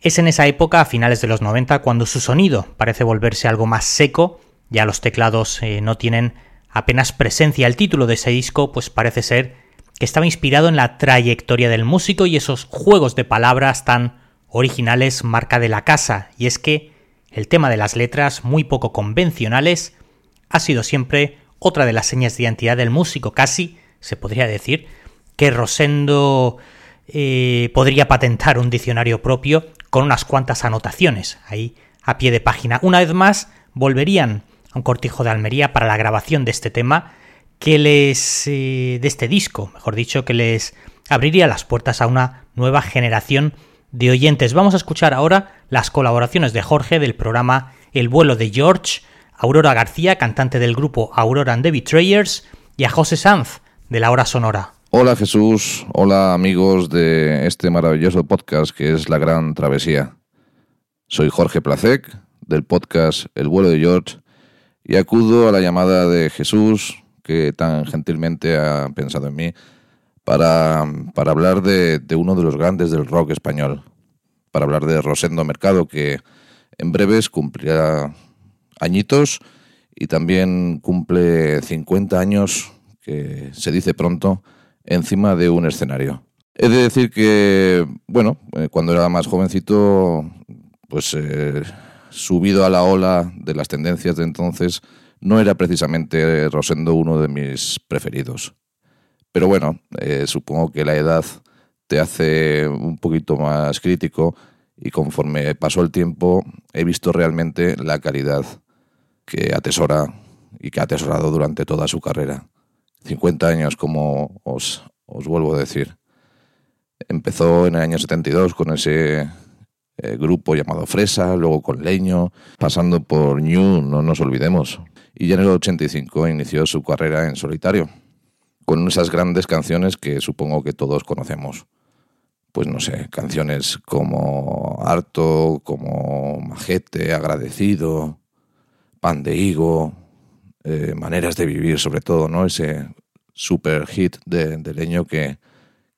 Es en esa época, a finales de los 90, cuando su sonido parece volverse algo más seco, ya los teclados eh, no tienen apenas presencia. El título de ese disco pues parece ser que estaba inspirado en la trayectoria del músico y esos juegos de palabras tan originales marca de la casa, y es que el tema de las letras muy poco convencionales ha sido siempre otra de las señas de identidad del músico, casi se podría decir que Rosendo eh, podría patentar un diccionario propio con unas cuantas anotaciones ahí a pie de página. Una vez más, volverían a un cortijo de Almería para la grabación de este tema que les eh, de este disco, mejor dicho, que les abriría las puertas a una nueva generación de oyentes. Vamos a escuchar ahora las colaboraciones de Jorge del programa El vuelo de George, Aurora García, cantante del grupo Aurora and the Betrayers, y a José Sanz de La Hora Sonora. Hola Jesús, hola amigos de este maravilloso podcast que es La Gran Travesía. Soy Jorge Placek del podcast El vuelo de George y acudo a la llamada de Jesús que tan gentilmente ha pensado en mí para, hablar de, uno de los grandes del rock español, para hablar de Rosendo Mercado, que en breves cumplirá añitos y también cumple 50 años, que se dice pronto, encima de un escenario. He de decir que, bueno, eh, cuando era más jovencito, pues eh, subido a la ola de las tendencias de entonces, no era precisamente Rosendo uno de mis preferidos. Pero bueno, eh, supongo que la edad te hace un poquito más crítico y conforme pasó el tiempo he visto realmente la calidad que atesora y que ha atesorado durante toda su carrera. 50 años, como os, os vuelvo a decir. Empezó en el año 72 con ese eh, grupo llamado Fresa, luego con Leño, pasando por New, no nos olvidemos y ya en el 85 inició su carrera en solitario, con esas grandes canciones que supongo que todos conocemos. Pues no sé, canciones como Harto, como Majete, Agradecido, Pan de Higo, eh, Maneras de Vivir sobre todo, ¿no? Ese super hit de, Leño que,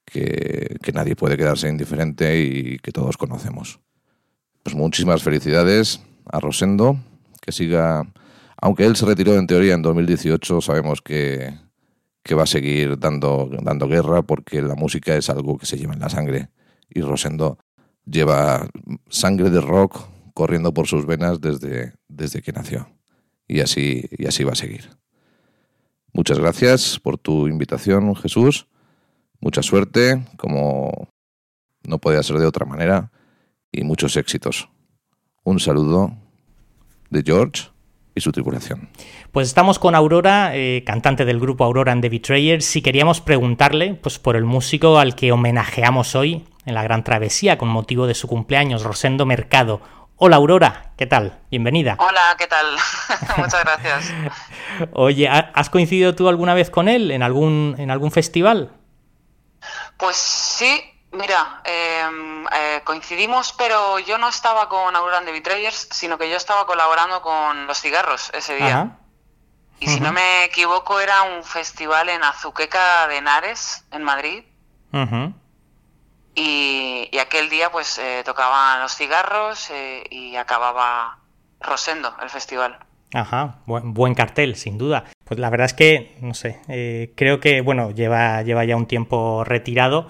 que, que nadie puede quedarse indiferente y que todos conocemos. Pues muchísimas felicidades a Rosendo, que siga aunque él se retiró en teoría en 2018, sabemos que, va a seguir dando, dando guerra porque la música es algo que se lleva en la sangre. Y Rosendo lleva sangre de rock corriendo por sus venas desde, desde que nació. Y así, y así va a seguir. Muchas gracias por tu invitación, Jesús. Mucha suerte, como no podía ser de otra manera, y muchos éxitos. Un saludo de George y su tripulación. Pues estamos con Aurora, eh, cantante del grupo Aurora and the Betrayers, si queríamos preguntarle pues, por el músico al que homenajeamos hoy en la Gran Travesía con motivo de su cumpleaños, Rosendo Mercado. Hola Aurora, ¿qué tal? Bienvenida. Hola, ¿qué tal? Muchas gracias. Oye, ¿has coincidido tú alguna vez con él en algún, en algún festival? Pues sí, Mira, em, eh, coincidimos, pero yo no estaba con Aurora de Betrayers, sino que yo estaba colaborando con Los Cigarros ese día. Y si no me equivoco, era un festival en Azuqueca de Henares, en Madrid. Y, aquel día, pues, eh, tocaban Los Cigarros eh, y acababa Rosendo, el festival. Ajá, buen, buen, cartel, sin duda. Pues la verdad es que, no sé, creo que, bueno, lleva, lleva ya un tiempo retirado.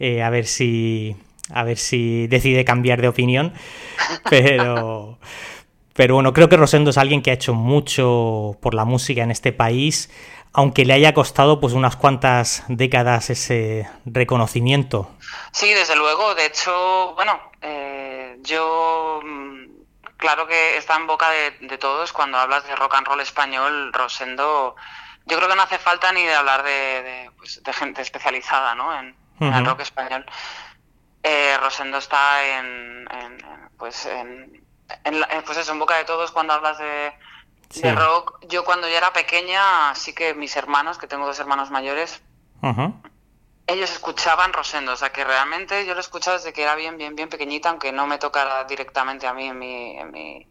Eh, a ver si a ver si decide cambiar de opinión, pero pero bueno, creo que Rosendo es alguien que ha hecho mucho por la música en este país, aunque le haya costado pues unas cuantas décadas ese reconocimiento. Sí, desde luego. De hecho, bueno, eh, yo mm, claro que está en boca de, todos cuando hablas de rock and roll español, Rosendo. Yo creo que no hace falta ni de hablar de, pues, de gente especializada, ¿no? En, en el rock español. Eh, Rosendo está en, pues en, pues eso, en boca de todos cuando hablas de, rock. Yo cuando ya era pequeña, sí que mis hermanos, que tengo dos hermanos mayores, ellos escuchaban Rosendo, o sea que realmente yo lo escuchaba desde que era bien, bien, bien pequeñita, aunque no me tocara directamente a mí en mi... En, mi,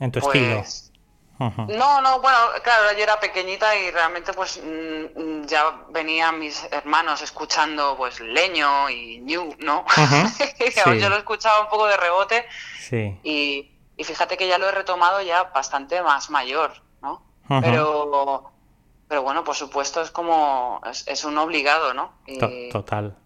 en tu estilo. Pues, no, no, bueno, claro, yo era pequeñita y realmente pues mm, ya venían mis hermanos escuchando pues Leño y New, ¿no? Yo lo escuchaba un poco de rebote sí. y, y, fíjate que ya lo he retomado ya bastante más mayor, ¿no? Pero pero bueno, por supuesto es como, es, un obligado, ¿no? Total.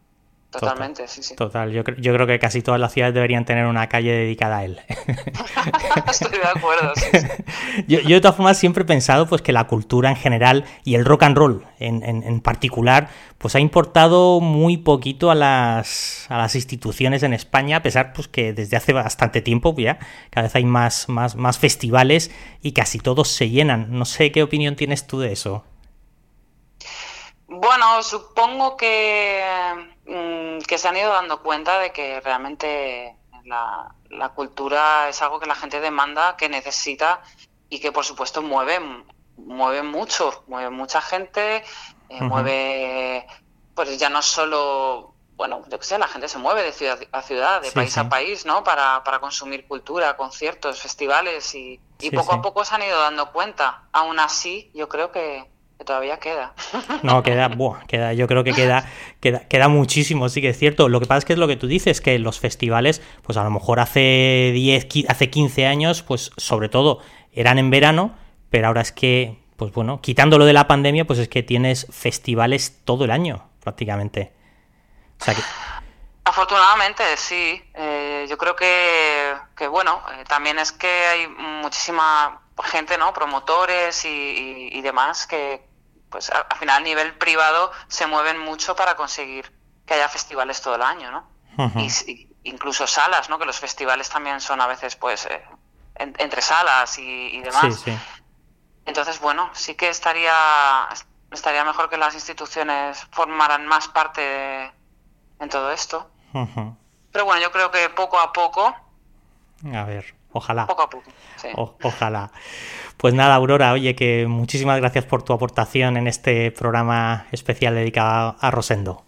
Totalmente, sí, sí. Total, yo, yo creo que casi todas las ciudades deberían tener una calle dedicada a él. Estoy de acuerdo, sí, yo, yo, de todas formas siempre he pensado pues que la cultura en general y el rock and roll en, en, particular pues ha importado muy poquito a las, a las instituciones en España, a pesar pues que desde hace bastante tiempo ya cada vez hay más, más, más festivales y casi todos se llenan. No sé qué opinión tienes tú de eso. Bueno, supongo que, mm, que se han ido dando cuenta de que realmente la, cultura es algo que la gente demanda, que necesita y que por supuesto mueve, mueve mucho, mueve mucha gente, eh, mueve, pues ya no solo, bueno, yo qué sé, la gente se mueve de ciudad a ciudad, de país a país, ¿no? Para, para consumir cultura, conciertos, festivales y, y poco a poco se han ido dando cuenta. Aún así, yo creo que, todavía queda. No, queda, buah, queda, yo creo que queda, queda, queda muchísimo, sí que es cierto. Lo que pasa es que es lo que tú dices, que los festivales, pues a lo mejor hace 10, hace 15 años, pues sobre todo eran en verano, pero ahora es que, pues bueno, quitándolo de la pandemia, pues es que tienes festivales todo el año, prácticamente. Afortunadamente, sí. Eh, yo creo que, que bueno, eh, también es que hay muchísima gente, ¿no? Promotores y, demás que, pues al final a nivel privado se mueven mucho para conseguir que haya festivales todo el año, ¿no? y, incluso salas, ¿no? Que los festivales también son a veces, pues, eh, entre salas y, demás. Entonces, bueno, sí que estaría estaría mejor que las instituciones formaran más parte en todo esto. Pero bueno, yo creo que poco a poco. A ver. Ojalá. Poco a poco. ojalá. Pues nada, Aurora, oye, que muchísimas gracias por tu aportación en este programa especial dedicado a Rosendo.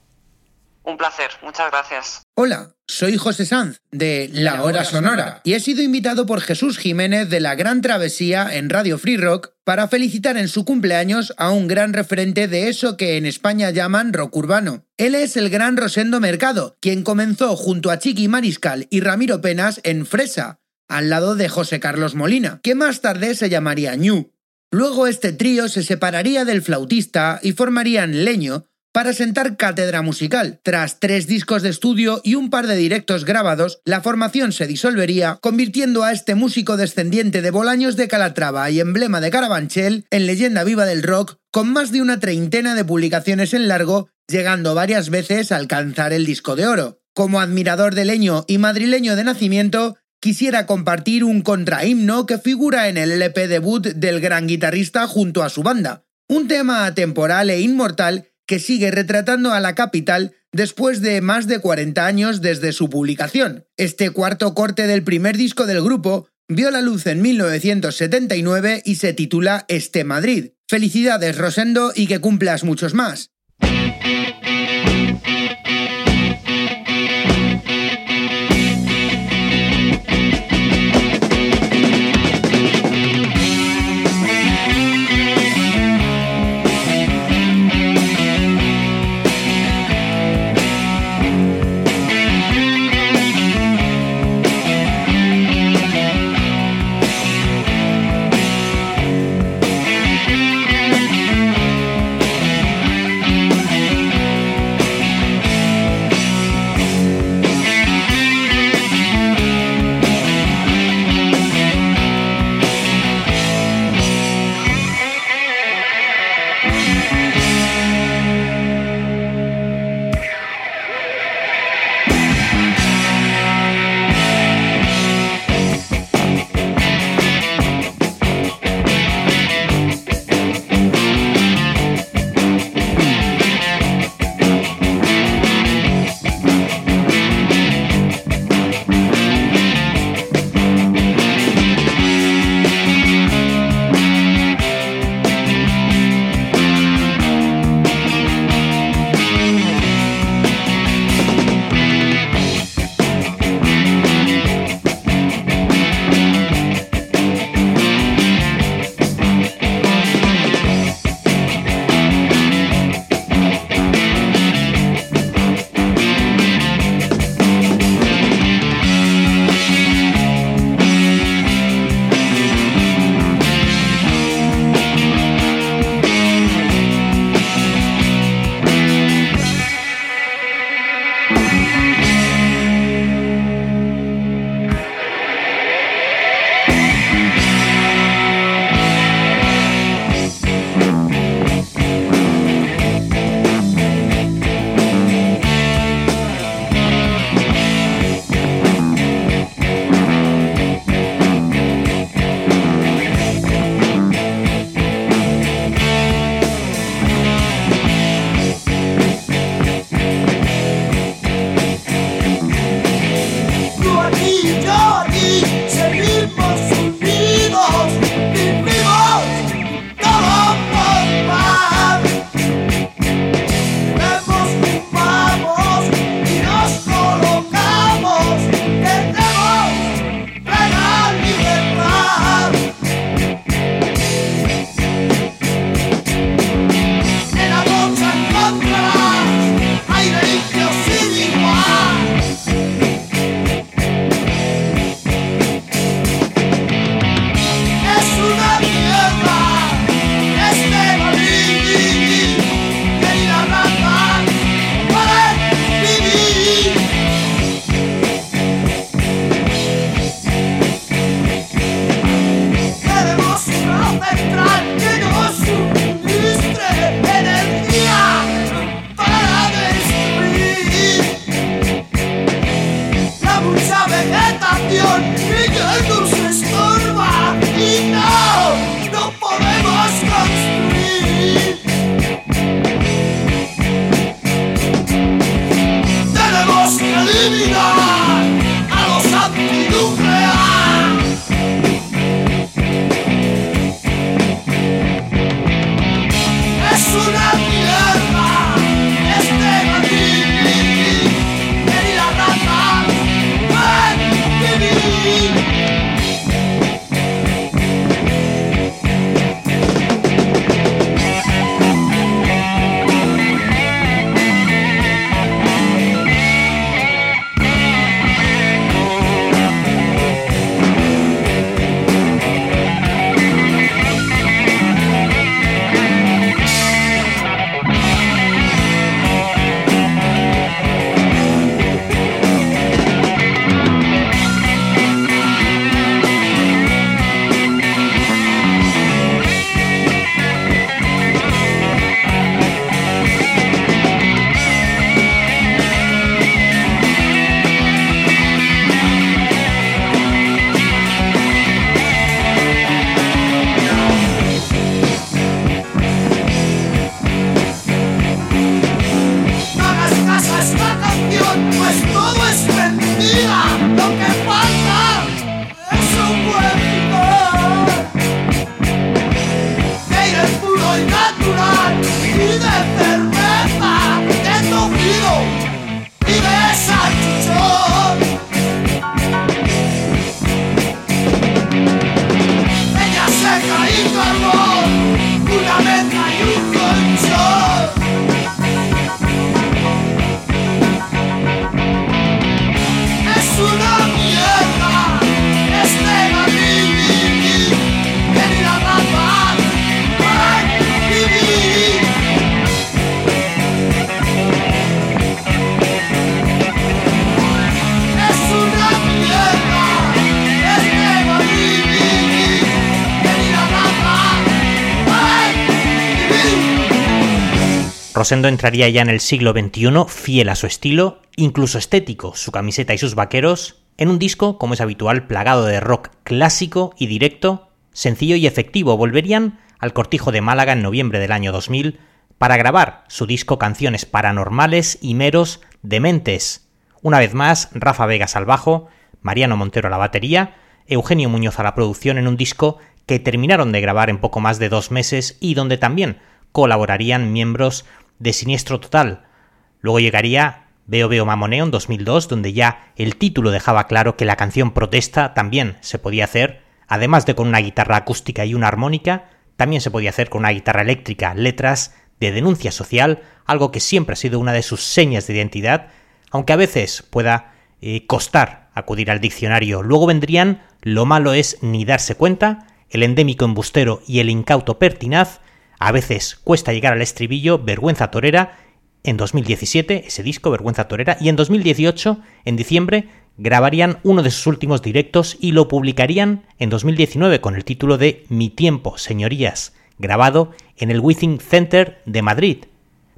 Un placer, muchas gracias. Hola, soy José Sanz de La Hora Sonora y he sido invitado por Jesús Jiménez de La Gran Travesía en Radio Free Rock para felicitar en su cumpleaños a un gran referente de eso que en España llaman rock urbano. Él es el gran Rosendo Mercado, quien comenzó junto a Chiqui Mariscal y Ramiro Penas en Fresa, al lado de José Carlos Molina, que más tarde se llamaría Ñu. Luego este trío se separaría del flautista y formarían Leño para sentar cátedra musical. Tras tres discos de estudio y un par de directos grabados, la formación se disolvería, convirtiendo a este músico descendiente de Bolaños de Calatrava y emblema de Carabanchel en leyenda viva del rock, con más de una treintena de publicaciones en largo, llegando varias veces a alcanzar el disco de oro. Como admirador de Leño y madrileño de nacimiento, quisiera compartir un contrahimno que figura en el LP debut del gran guitarrista junto a su banda, un tema atemporal e inmortal que sigue retratando a la capital después de más de 40 años desde su publicación. Este cuarto corte del primer disco del grupo vio la luz en 1979 y se titula Este Madrid. Felicidades Rosendo y que cumplas muchos más. Rosendo entraría ya en el siglo XXI, fiel a su estilo, incluso estético, su camiseta y sus vaqueros, en un disco, como es habitual, plagado de rock clásico y directo, sencillo y efectivo. Volverían al Cortijo de Málaga en noviembre del año 2000 para grabar su disco Canciones Paranormales y Meros Dementes. Una vez más, Rafa Vegas al bajo, Mariano Montero a la batería, Eugenio Muñoz a la producción en un disco que terminaron de grabar en poco más de dos meses y donde también colaborarían miembros de Siniestro Total. Luego llegaría Veo Veo Mamoneo en 2002, donde ya el título dejaba claro que la canción Protesta también se podía hacer, además de con una guitarra acústica y una armónica, también se podía hacer con una guitarra eléctrica, letras de denuncia social, algo que siempre ha sido una de sus señas de identidad, aunque a veces pueda eh, costar acudir al diccionario. Luego vendrían Lo malo es ni darse cuenta, El endémico embustero y El incauto pertinaz, a veces cuesta llegar al estribillo, Vergüenza torera, en 2017 ese disco, Vergüenza torera, y en 2018, en diciembre, grabarían uno de sus últimos directos y lo publicarían en 2019 con el título de Mi tiempo, señorías, grabado en el Withing Center de Madrid.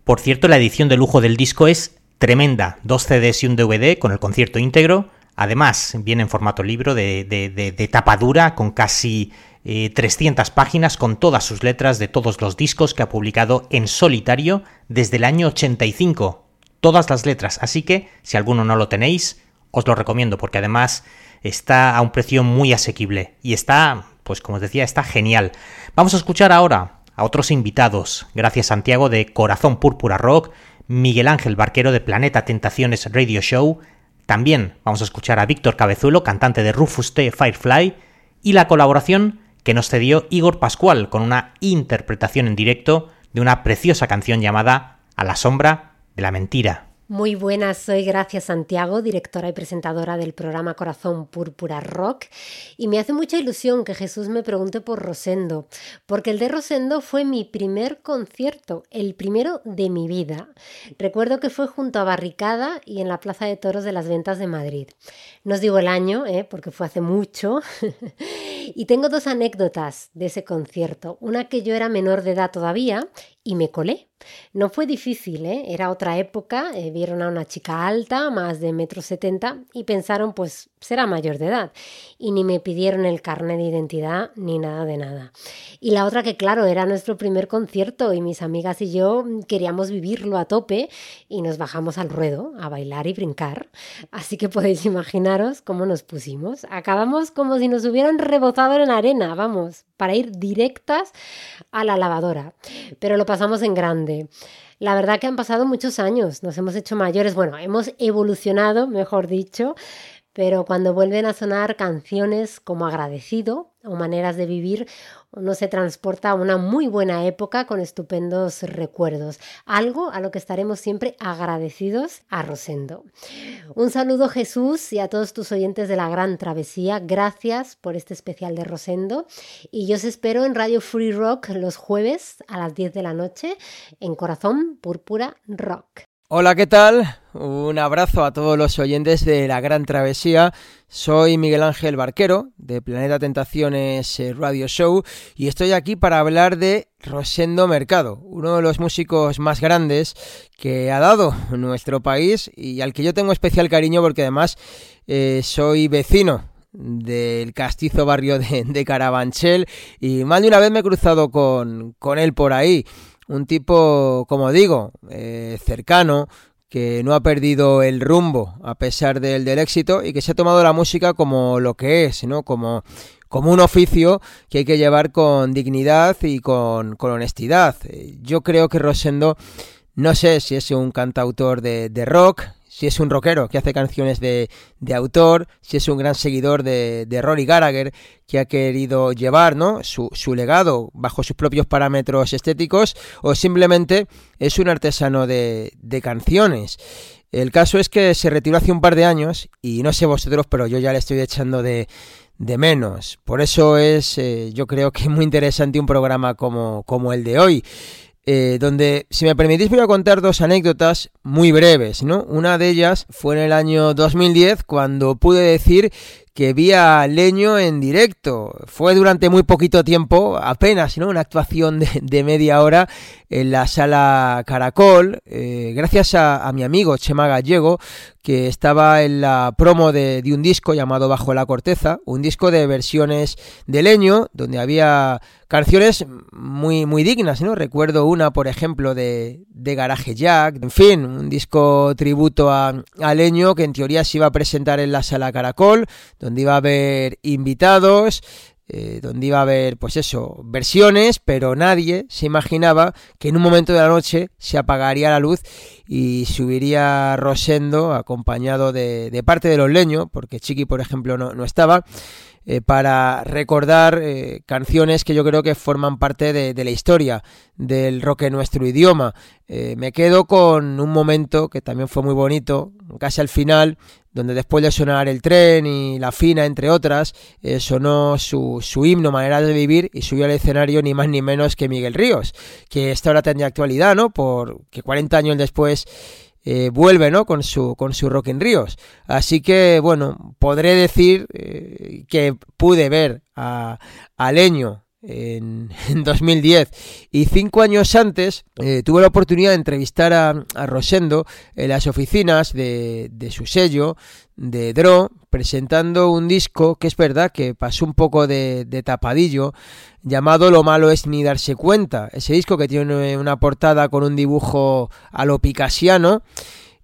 Por cierto, la edición de lujo del disco es tremenda, dos CDs y un DVD con el concierto íntegro. Además, viene en formato libro de, de, tapadura con casi 300 eh, páginas con todas sus letras de todos los discos que ha publicado en solitario desde el año 85. Todas las letras, así que si alguno no lo tenéis, os lo recomiendo porque además está a un precio muy asequible y está, pues como os decía, está genial. Vamos a escuchar ahora a otros invitados, gracias Santiago de Corazón Púrpura Rock, Miguel Ángel Barquero de Planeta Tentaciones Radio Show, también vamos a escuchar a Víctor Cabezuelo, cantante de Rufus T. Firefly, y la colaboración que nos cedió Igor Pascual con una interpretación en directo de una preciosa canción llamada A la sombra de la mentira. Muy buenas, soy Gracia Santiago, directora y presentadora del programa Corazón Púrpura Rock, y me hace mucha ilusión que Jesús me pregunte por Rosendo, porque el de Rosendo fue mi primer concierto, el primero de mi vida. Recuerdo que fue junto a Barricada y en la Plaza de Toros de las Ventas de Madrid. No os digo el año, ¿eh? porque fue hace mucho, y tengo dos anécdotas de ese concierto. Una que yo era menor de edad todavía y me colé no fue difícil, ¿eh? era otra época, eh, vieron a una chica alta, más de metro setenta, y pensaron, pues será mayor de edad. Y ni me pidieron el carnet de identidad ni nada de nada. Y la otra que, claro, era nuestro primer concierto y mis amigas y yo queríamos vivirlo a tope y nos bajamos al ruedo a bailar y brincar. Así que podéis imaginaros cómo nos pusimos. Acabamos como si nos hubieran rebotado en arena, vamos, para ir directas a la lavadora. Pero lo pasamos en grande. La verdad que han pasado muchos años, nos hemos hecho mayores, bueno, hemos evolucionado, mejor dicho, pero cuando vuelven a sonar canciones como agradecido o maneras de vivir, uno se transporta a una muy buena época con estupendos recuerdos, algo a lo que estaremos siempre agradecidos a Rosendo. Un saludo Jesús y a todos tus oyentes de la Gran Travesía, gracias por este especial de Rosendo y yo os espero en Radio Free Rock los jueves a las 10 de la noche en Corazón Púrpura Rock. Hola, ¿qué tal? Un abrazo a todos los oyentes de La Gran Travesía. Soy Miguel Ángel Barquero de Planeta Tentaciones eh, Radio Show y estoy aquí para hablar de Rosendo Mercado, uno de los músicos más grandes que ha dado nuestro país y al que yo tengo especial cariño porque además eh, soy vecino del castizo barrio de, Carabanchel y más de una vez me he cruzado con, con él por ahí un tipo, como digo, eh, cercano, que no ha perdido el rumbo a pesar del, del, éxito y que se ha tomado la música como lo que es, ¿no? Como, como un oficio que hay que llevar con dignidad y con, con honestidad. Yo creo que Rosendo, no sé si es un cantautor de, de rock, si es un rockero que hace canciones de, de autor, si es un gran seguidor de, de, Rory Gallagher que ha querido llevar ¿no? su, su, legado bajo sus propios parámetros estéticos, o simplemente es un artesano de, de canciones. El caso es que se retiró hace un par de años y no sé vosotros, pero yo ya le estoy echando de, de menos. Por eso es, eh, yo creo que muy interesante un programa como, como el de hoy. Eh, donde, si me permitís, voy a contar dos anécdotas muy breves, ¿no? Una de ellas fue en el año 2010, cuando pude decir que vi a Leño en directo. Fue durante muy poquito tiempo, apenas, ¿no? Una actuación de, media hora en la sala Caracol, eh, gracias a, mi amigo Chema Gallego, que estaba en la promo de, de, un disco llamado Bajo la Corteza, un disco de versiones de Leño, donde había canciones muy, muy dignas, ¿no? Recuerdo una, por ejemplo, de, de Garage Jack, en fin, un disco tributo a, a, Leño que en teoría se iba a presentar en la sala Caracol, donde iba a haber invitados, eh, donde iba a haber, pues eso, versiones, pero nadie se imaginaba que en un momento de la noche se apagaría la luz y subiría Rosendo acompañado de, de parte de los leños, porque Chiqui, por ejemplo, no, no estaba. Eh, para recordar eh, canciones que yo creo que forman parte de, la historia del rock en nuestro idioma. Eh, me quedo con un momento que también fue muy bonito, casi al final, donde después de sonar el tren y la fina, entre otras, sonó su, su, himno, manera de vivir, y subió al escenario ni más ni menos que Miguel Ríos, que esta hora tendría actualidad, ¿no? Porque 40 años después eh, vuelve ¿no? con, su, con su Rock en Ríos. Así que, bueno, podré decir eh, que pude ver a, a Leño en, 2010 y cinco años antes eh, tuve la oportunidad de entrevistar a, a Rosendo en las oficinas de, de, su sello de Dro presentando un disco que es verdad que pasó un poco de, tapadillo llamado Lo malo es ni darse cuenta ese disco que tiene una portada con un dibujo a lo picasiano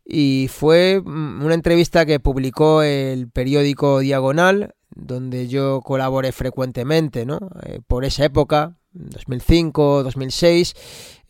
y fue mm, una entrevista que publicó el periódico Diagonal donde yo colaboré frecuentemente, ¿no? Eh, por esa época, 2005, 2006.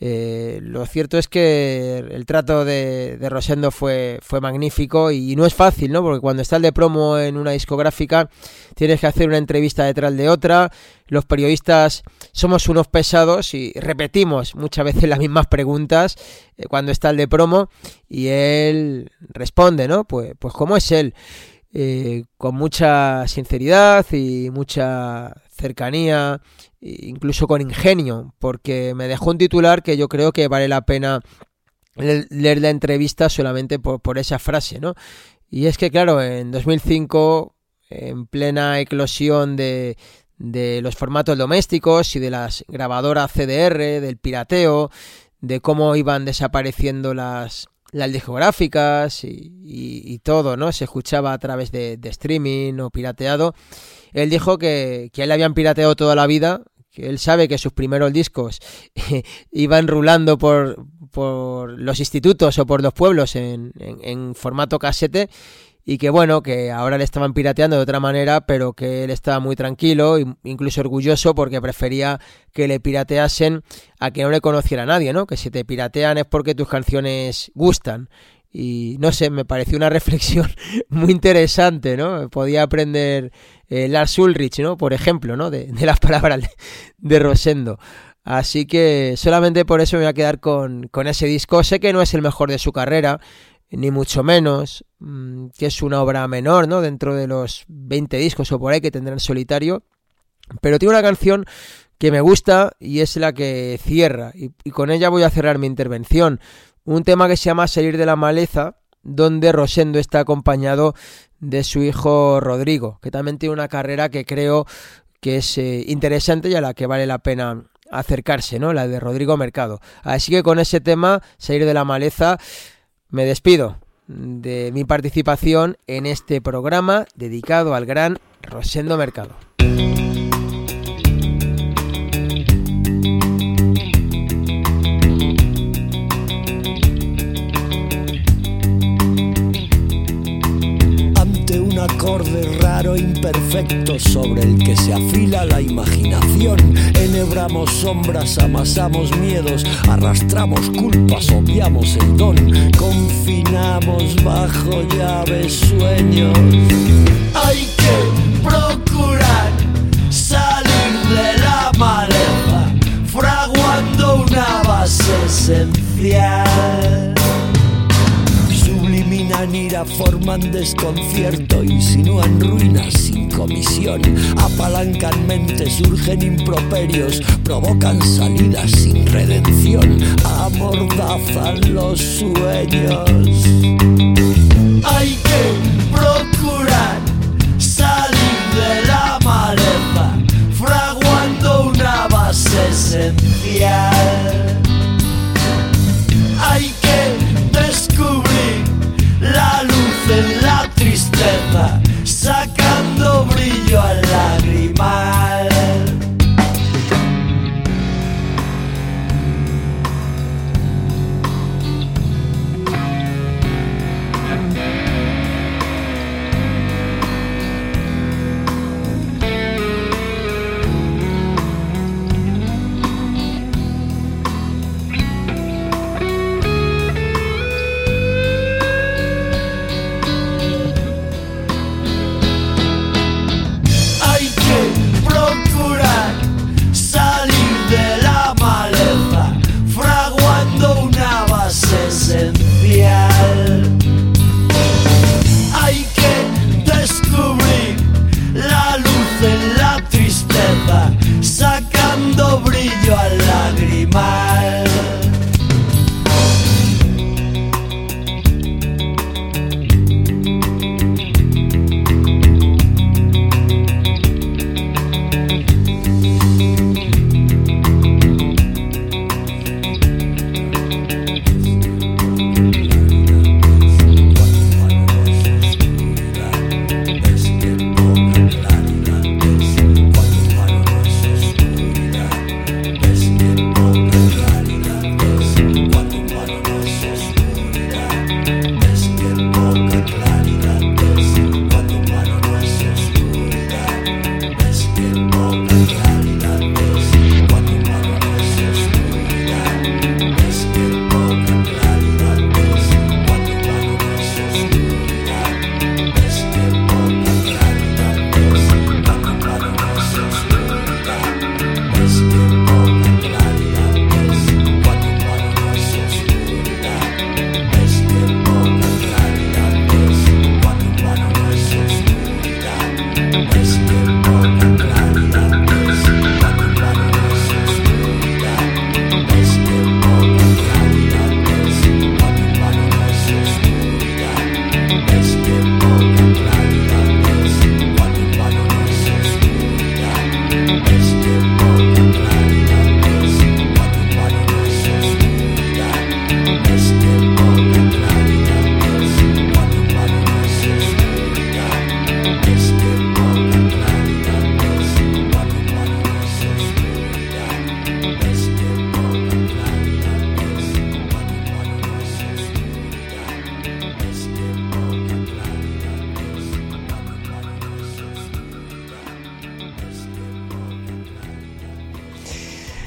Eh, lo cierto es que el trato de, Rosendo fue, fue magnífico y no es fácil, ¿no? Porque cuando estás de promo en una discográfica tienes que hacer una entrevista detrás de otra. Los periodistas somos unos pesados y repetimos muchas veces las mismas preguntas eh, cuando está el de promo y él responde, ¿no? Pues, pues ¿cómo es él? Eh, con mucha sinceridad y mucha cercanía, incluso con ingenio, porque me dejó un titular que yo creo que vale la pena leer la entrevista solamente por, esa frase, ¿no? Y es que, claro, en 2005, en plena eclosión de, los formatos domésticos y de las grabadoras CDR, del pirateo, de cómo iban desapareciendo las, las discográficas y, todo, ¿no? Se escuchaba a través de, streaming o pirateado. Él dijo que, que él habían pirateado toda la vida, que él sabe que sus primeros discos iban rulando por, por los institutos o por los pueblos en, en formato casete y que bueno, que ahora le estaban pirateando de otra manera, pero que él estaba muy tranquilo, incluso orgulloso, porque prefería que le pirateasen a que no le conociera nadie, ¿no? Que si te piratean es porque tus canciones gustan. Y no sé, me pareció una reflexión muy interesante, ¿no? Podía aprender eh, Lars Ulrich, ¿no? Por ejemplo, ¿no? De, las palabras de, Rosendo. Así que solamente por eso me voy a quedar con, con ese disco. Sé que no es el mejor de su carrera, ni mucho menos, mm, que es una obra menor, ¿no? Dentro de los 20 discos o por ahí que tendrán solitario, pero tiene una canción que me gusta y es la que cierra, y, con ella voy a cerrar mi intervención. Un tema que se llama Salir de la maleza, donde Rosendo está acompañado de su hijo Rodrigo, que también tiene una carrera que creo que es eh, interesante y a la que vale la pena acercarse, ¿no? La de Rodrigo Mercado. Así que con ese tema, Salir de la maleza, me despido de mi participación en este programa dedicado al gran Rosendo Mercado. Acorde raro, imperfecto sobre el que se afila la imaginación. Enhebramos sombras, amasamos miedos, arrastramos culpas, obviamos el don, confinamos bajo llaves sueños. Hay que procurar salir de la maleza, fraguando una base esencial eliminan ira, forman desconcierto, insinúan ruinas sin comisión, apalancan mentes, surgen improperios, provocan salidas sin redención, amordazan los sueños. Hay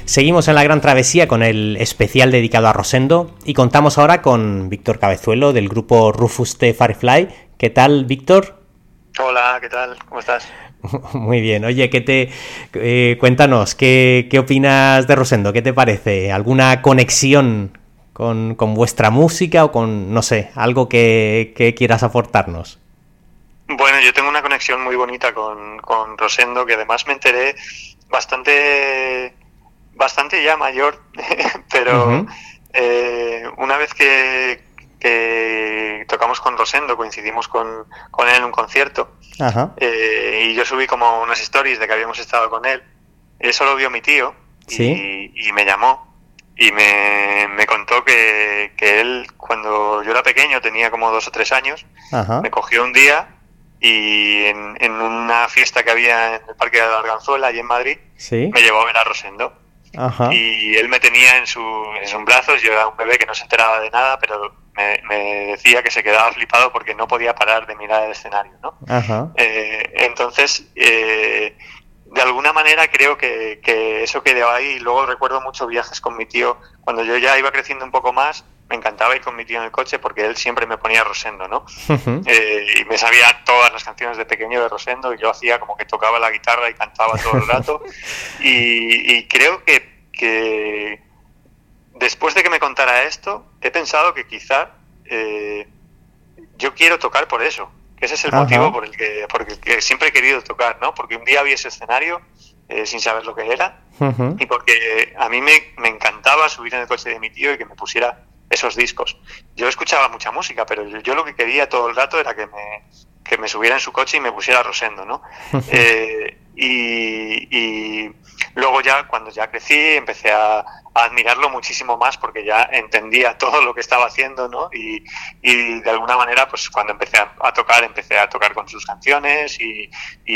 Seguimos en la gran travesía con el especial dedicado a Rosendo y contamos ahora con Víctor Cabezuelo del grupo Rufus T. Firefly. ¿Qué tal, Víctor? Hola, ¿qué tal? ¿Cómo estás? Muy bien. Oye, ¿qué te eh, cuéntanos qué, opinas de Rosendo? ¿Qué te parece? ¿Alguna conexión con, vuestra música o con, no sé, algo que, quieras aportarnos? Bueno, yo tengo una conexión muy bonita con, con Rosendo, que además me enteré bastante bastante ya mayor, pero eh, una vez que, tocamos con Rosendo, coincidimos con, él en un concierto, eh, y yo subí como unas stories de que habíamos estado con él. Eso lo vio mi tío y, me llamó y me, contó que, él, cuando yo era pequeño, tenía como dos o tres años, me cogió un día y en, una fiesta que había en el Parque de la Arganzuela, allí en Madrid, me llevó a ver a Rosendo. Y él me tenía en, su, en sus brazos, yo era un bebé que no se enteraba de nada, pero me, decía que se quedaba flipado porque no podía parar de mirar el escenario, ¿no? Eh, entonces, eh, de alguna manera creo que, que eso quedó ahí. Luego recuerdo muchos viajes con mi tío. Cuando yo ya iba creciendo un poco más, me encantaba ir con mi tío en el coche porque él siempre me ponía Rosendo, ¿no? Eh, y me sabía todas las canciones de pequeño de Rosendo y yo hacía como que tocaba la guitarra y cantaba todo el rato. y, creo que, después de que me contara esto, he pensado que quizá eh, yo quiero tocar por eso, que ese es el motivo por el, que, por el que siempre he querido tocar, ¿no? Porque un día vi ese escenario eh, sin saber lo que era y porque a mí me, me encantaba subir en el coche de mi tío y que me pusiera esos discos. Yo escuchaba mucha música, pero yo lo que quería todo el rato era que me, que me subiera en su coche y me pusiera Rosendo, ¿no? Eh, y, luego ya, cuando ya crecí, empecé a, admirarlo muchísimo más porque ya entendía todo lo que estaba haciendo, ¿no? Y, de alguna manera, pues cuando empecé a, tocar, empecé a tocar con sus canciones y,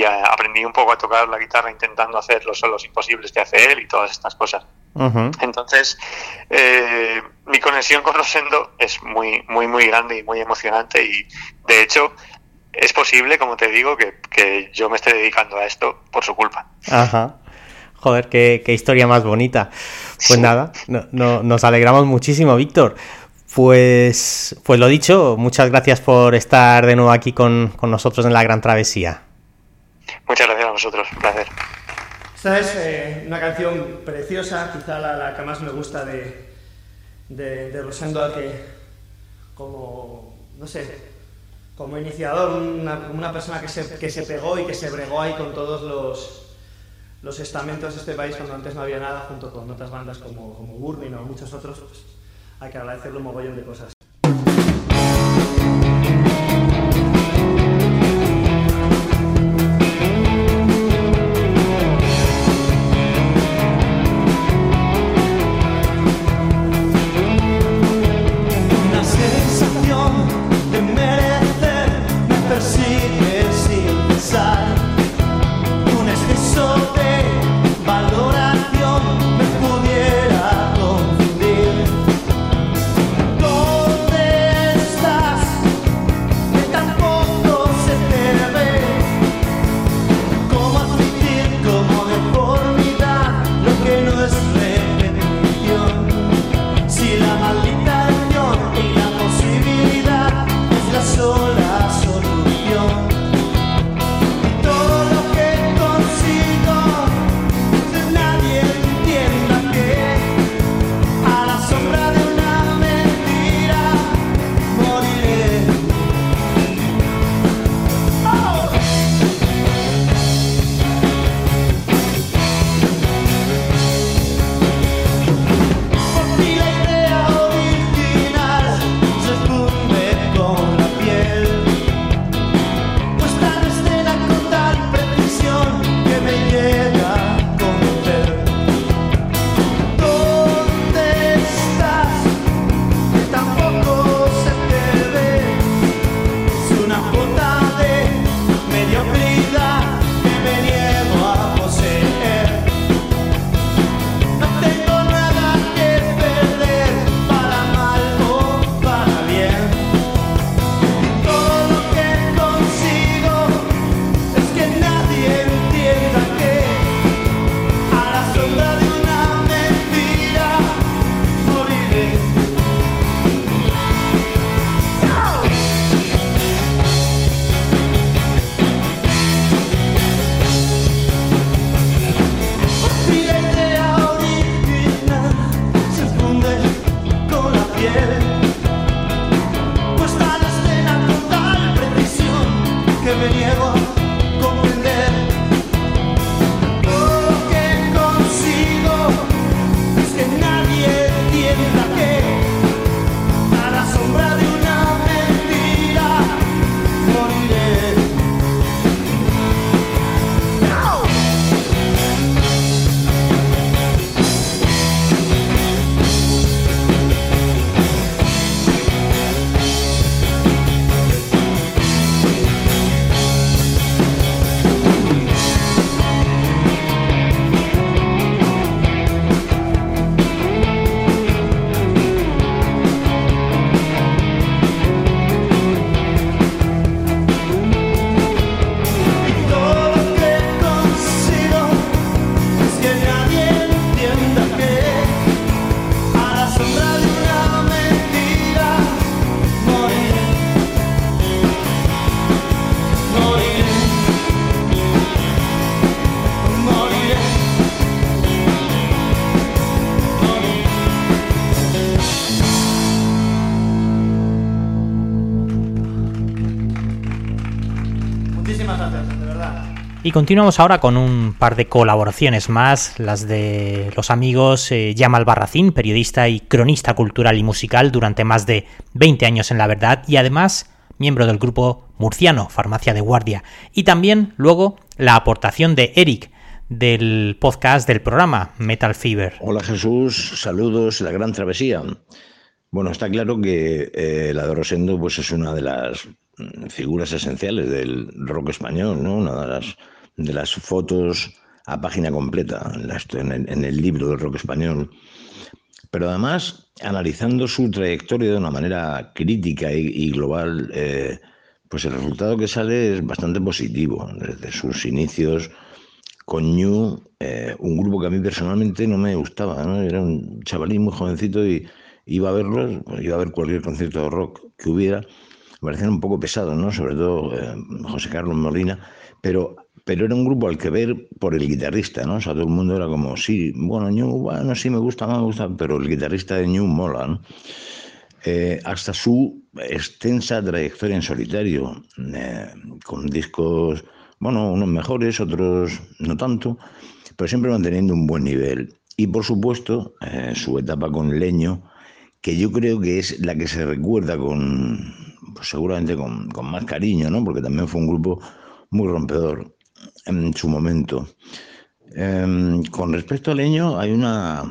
aprendí un poco a tocar la guitarra intentando hacer los solos imposibles que hace él y todas estas cosas. Entonces, eh, mi conexión con Rosendo es muy, muy, muy grande y muy emocionante y de hecho es posible, como te digo, que, yo me esté dedicando a esto por su culpa. Ajá. Joder, qué, historia más bonita. Pues nada, no, nos alegramos muchísimo, Víctor. Pues, pues lo dicho, muchas gracias por estar de nuevo aquí con, nosotros en la Gran Travesía. Muchas gracias a vosotros, un placer. Esta es eh, una canción preciosa, quizá la, que más me gusta de, de, de Rosendo, que como, no sé, como iniciador, una, una persona que se, que se pegó y que se bregó ahí con todos los, los estamentos de este país cuando antes no había nada, junto con otras bandas como, como Burning o muchos otros, pues hay que agradecerle un mogollón de cosas. Continuamos ahora con un par de colaboraciones más, las de los amigos eh, Yamal Barracín, periodista y cronista cultural y musical durante más de 20 años en La Verdad y además miembro del grupo murciano Farmacia de Guardia. Y también luego la aportación de Eric del podcast del programa Metal Fever. Hola Jesús, saludos, la gran travesía. Bueno, está claro que eh, la de Rosendo pues es una de las mm, figuras esenciales del rock español, ¿no? Una de las de las fotos a página completa en, el, libro del rock español. Pero además, analizando su trayectoria de una manera crítica y, global, eh, pues el resultado que sale es bastante positivo. Desde sus inicios con New, eh, un grupo que a mí personalmente no me gustaba. Era un chavalín muy jovencito y iba a verlos, iba a ver cualquier concierto de rock que hubiera. Me parecían un poco pesados, ¿no? sobre todo eh, José Carlos Molina, pero pero era un grupo al que ver por el guitarrista, ¿no? O sea, todo el mundo era como, sí, bueno, New, bueno, sí me gusta, me gusta, pero el guitarrista de New mola, ¿no? Eh, hasta su extensa trayectoria en solitario, eh, con discos, bueno, unos mejores, otros no tanto, pero siempre manteniendo un buen nivel. Y por supuesto, eh, su etapa con Leño, que yo creo que es la que se recuerda con, pues seguramente con, con más cariño, ¿no? Porque también fue un grupo muy rompedor en su momento. Em, con respecto al leño, hay una,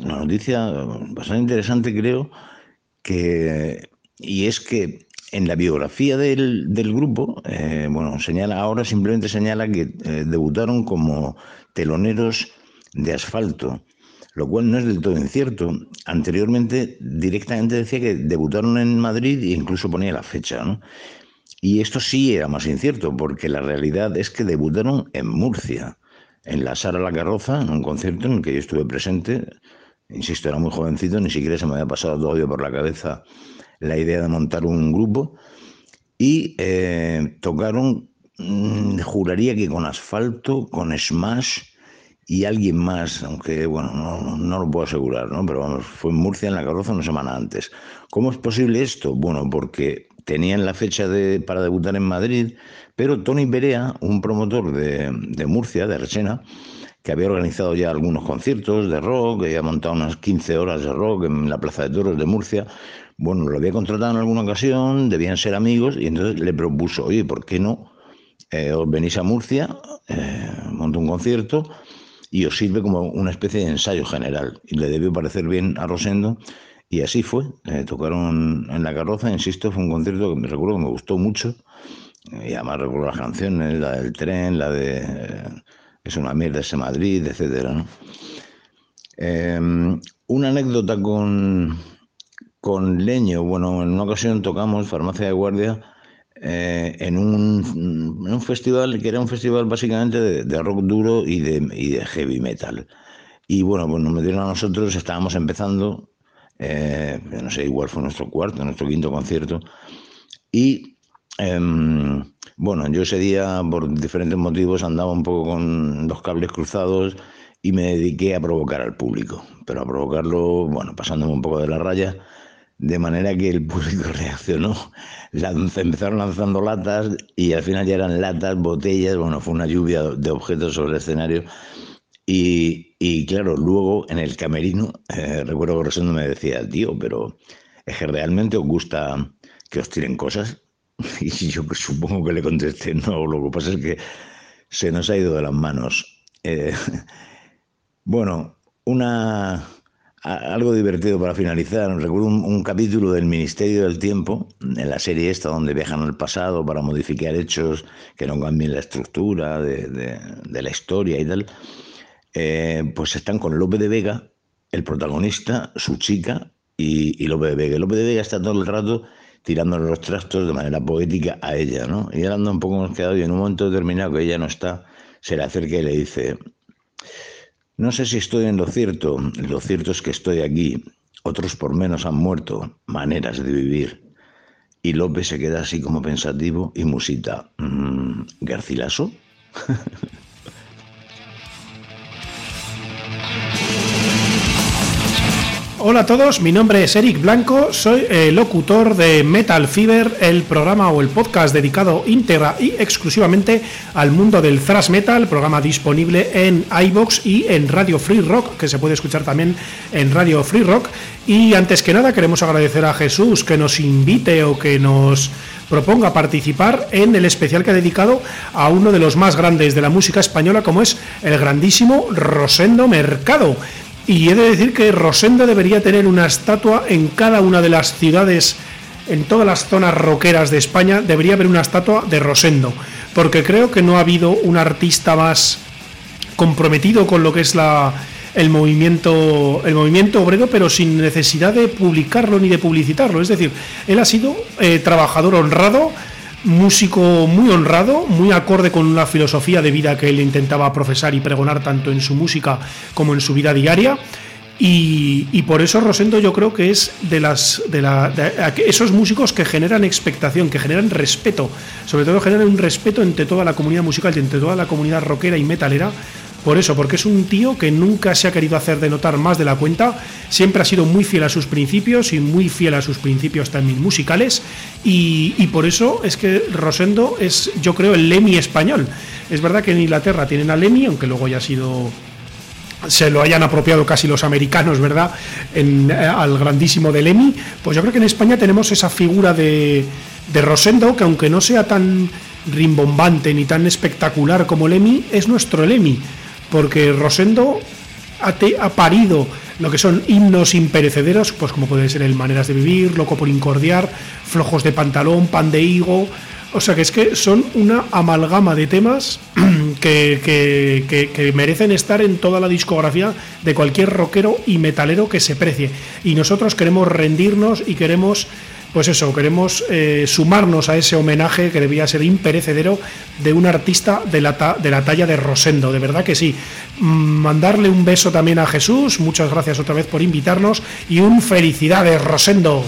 noticia bastante interesante, creo, que, y es que en la biografía del, grupo, eh, bueno, señala ahora simplemente señala que eh, debutaron como teloneros de asfalto, lo cual no es del todo incierto. Anteriormente directamente decía que debutaron en Madrid e incluso ponía la fecha, ¿no? Y esto sí era más incierto, porque la realidad es que debutaron en Murcia, en la Sara La Carroza, en un concierto en el que yo estuve presente. Insisto, era muy jovencito, ni siquiera se me había pasado todavía por la cabeza la idea de montar un grupo. Y eh, tocaron, mm, juraría que con asfalto, con Smash y alguien más, aunque bueno, no, no, lo puedo asegurar, ¿no? pero vamos, fue en Murcia en la carroza una semana antes. ¿Cómo es posible esto? Bueno, porque tenían la fecha de, para debutar en Madrid, pero Tony Berea, un promotor de, de Murcia, de Resena, que había organizado ya algunos conciertos de rock, había montado unas 15 horas de rock en la Plaza de Toros de Murcia, bueno, lo había contratado en alguna ocasión, debían ser amigos, y entonces le propuso, oye, ¿por qué no? Eh, os venís a Murcia, eh, monto un concierto y os sirve como una especie de ensayo general. Y le debió parecer bien a Rosendo y así fue. Eh, tocaron en la carroza, insisto, fue un concierto que me recuerdo que me gustó mucho. Y además recuerdo las canciones, la del tren, la de eh, Es una mierda ese Madrid, etcétera. Em, una anécdota con, con Leño. Bueno, en una ocasión tocamos Farmacia de Guardia eh, en, un, en, un, festival que era un festival básicamente de, rock duro y de, y de, heavy metal. Y bueno, pues nos metieron a nosotros, estábamos empezando eh, no sé, igual fue nuestro cuarto, nuestro quinto concierto. Y em, bueno, yo ese día, por diferentes motivos, andaba un poco con los cables cruzados y me dediqué a provocar al público, pero a provocarlo, bueno, pasándome un poco de la raya, de manera que el público reaccionó. empezaron lanzando latas y al final ya eran latas, botellas, bueno, fue una lluvia de objetos sobre el escenario y, claro, luego en el camerino, eh, recuerdo que Rosendo me decía, tío, pero es que realmente os gusta que os tiren cosas. Y yo pues, supongo que le contesté, no, lo que pasa es que se nos ha ido de las manos. Eh, bueno, una, algo divertido para finalizar. Recuerdo un, capítulo del Ministerio del Tiempo, en la serie esta, donde viajan al pasado para modificar hechos que no cambien la estructura de la historia y tal. Eh, pues están con López de Vega, el protagonista, su chica y, López de Vega. López de Vega está todo el rato tirándole los trastos de manera poética a ella, ¿no? Y él anda un poco quedado y en un momento determinado que ella no está, se le acerca y le dice, no sé si estoy en lo cierto, lo cierto es que estoy aquí, otros por menos han muerto, maneras de vivir. Y López se queda así como pensativo y musita, mm, ¿Garcilaso? Hola a todos, mi nombre es Eric Blanco, soy el locutor de Metal Fever, el programa o el podcast dedicado íntegra y exclusivamente al mundo del thrash metal, programa disponible en iBox y en Radio Free Rock, que se puede escuchar también en Radio Free Rock. Y antes que nada queremos agradecer a Jesús que nos invite o que nos proponga participar en el especial que ha dedicado a uno de los más grandes de la música española como es el grandísimo Rosendo Mercado. Y he de decir que Rosendo debería tener una estatua en cada una de las ciudades, en todas las zonas roqueras de España, debería haber una estatua de Rosendo, porque creo que no ha habido un artista más comprometido con lo que es la, el movimiento el movimiento obrero pero sin necesidad de publicarlo ni de publicitarlo. Es decir él ha sido eh, trabajador honrado músico muy honrado, muy acorde con la filosofía de vida que él intentaba profesar y pregonar tanto en su música como en su vida diaria. Y, por eso Rosendo yo creo que es de las de, esos músicos que generan expectación, que generan respeto, sobre todo generan un respeto entre toda la comunidad musical y entre toda la comunidad rockera y metalera por eso, porque es un tío que nunca se ha querido hacer de notar más de la cuenta, siempre ha sido muy fiel a sus principios y muy fiel a sus principios también musicales, y, por eso es que Rosendo es, yo creo, el Lemmy español. Es verdad que en Inglaterra tienen a Lemmy, aunque luego haya sido se lo hayan apropiado casi los americanos, ¿verdad? En, eh, al grandísimo de Lemmy, pues yo creo que en España tenemos esa figura de, de Rosendo, que aunque no sea tan rimbombante ni tan espectacular como Lemmy, es nuestro Lemmy porque Rosendo ha, parido lo que son himnos imperecederos, pues como puede ser el Maneras de Vivir, Loco por Incordiar, Flojos de Pantalón, Pan de Higo. O sea que es que son una amalgama de temas que, que, merecen estar en toda la discografía de cualquier rockero y metalero que se precie. Y nosotros queremos rendirnos y queremos pues eso, queremos eh, sumarnos a ese homenaje que debía ser imperecedero de un artista de la, de la talla de Rosendo, de verdad que sí. Mm, mandarle un beso también a Jesús, muchas gracias otra vez por invitarnos y un felicidades Rosendo.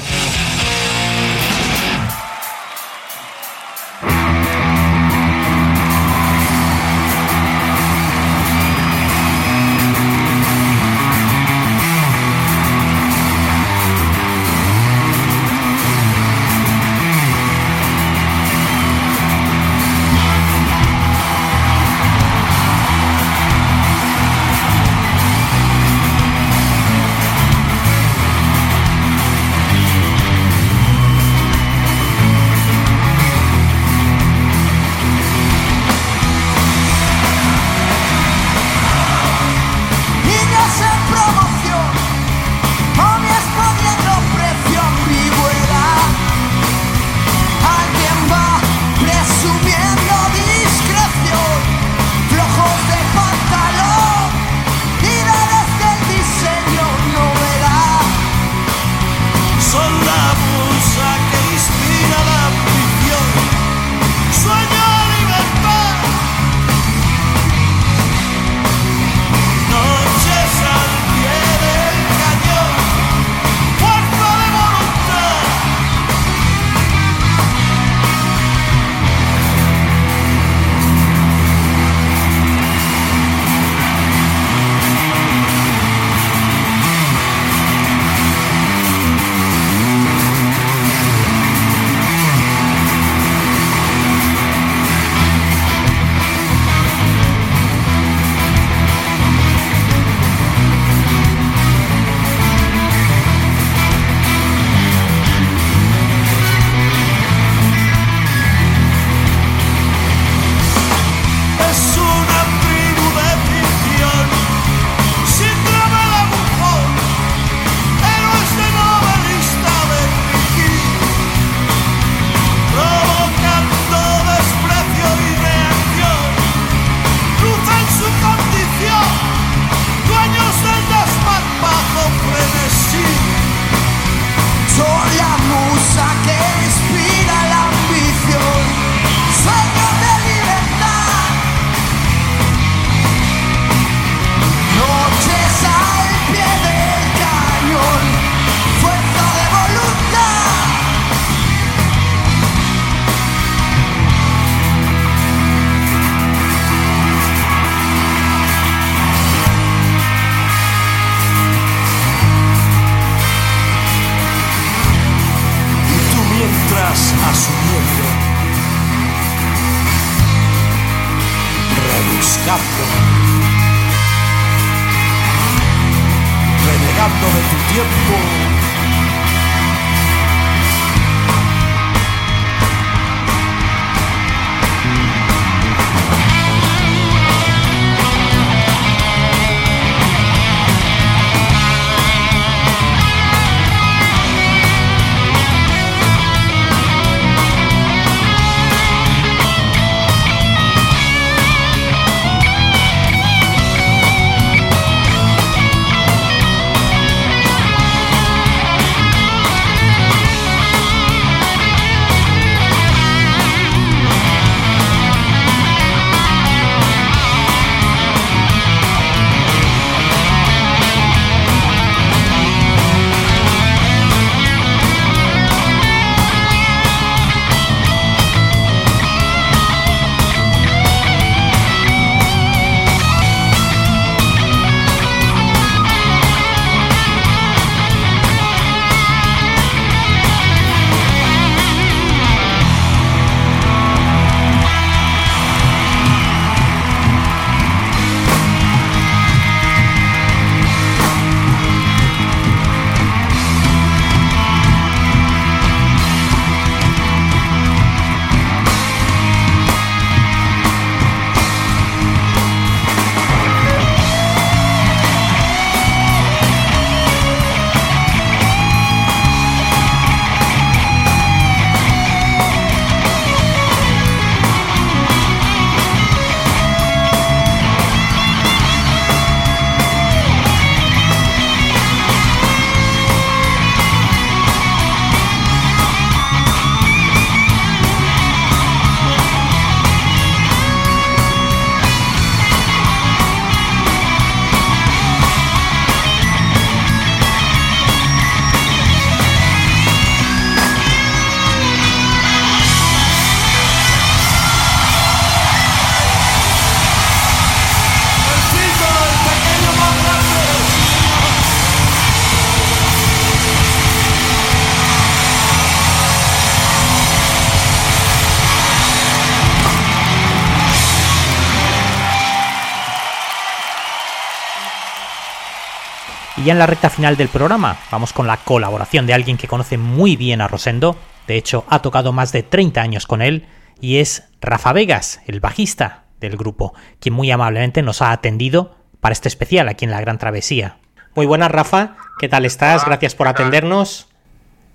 Y ya en la recta final del programa vamos con la colaboración de alguien que conoce muy bien a Rosendo, de hecho ha tocado más de 30 años con él, y es Rafa Vegas, el bajista del grupo, quien muy amablemente nos ha atendido para este especial aquí en la Gran Travesía. Muy buenas Rafa, ¿qué tal estás? Gracias por atendernos.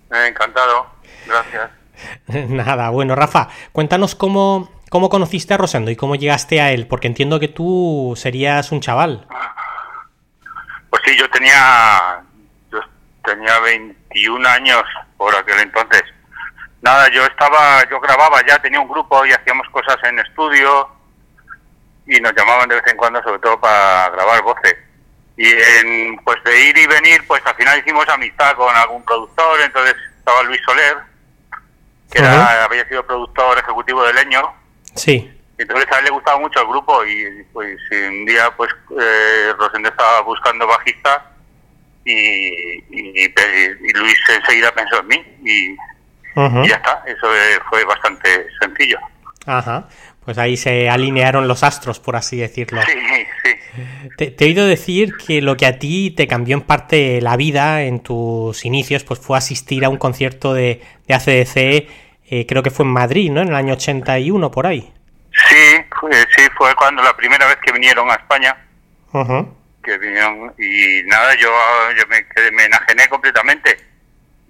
encantado, gracias. Nada, bueno Rafa, cuéntanos cómo, cómo conociste a Rosendo y cómo llegaste a él, porque entiendo que tú serías un chaval. Pues sí, yo tenía, yo tenía 21 años por aquel entonces. Nada, yo estaba, yo grababa ya, tenía un grupo y hacíamos cosas en estudio y nos llamaban de vez en cuando, sobre todo para grabar voces. Y en, pues de ir y venir, pues al final hicimos amistad con algún productor, entonces estaba Luis Soler, que era, había sido productor ejecutivo de Leño. Sí. Entonces a él le gustaba mucho el grupo y pues un día pues eh, Rosendo estaba buscando bajista y, y, Luis enseguida pensó en mí y, ya está, eso fue bastante sencillo. Ajá, pues ahí se alinearon los astros, por así decirlo. Sí, sí. Te, he oído decir que lo que a ti te cambió en parte la vida en tus inicios, pues fue asistir a un concierto de, de ACDC, eh, creo que fue en Madrid, ¿no? En el año 81, por ahí. Sí, fue, sí, fue cuando la primera vez que vinieron a España. Que vinieron y nada, yo, yo me, me enajené completamente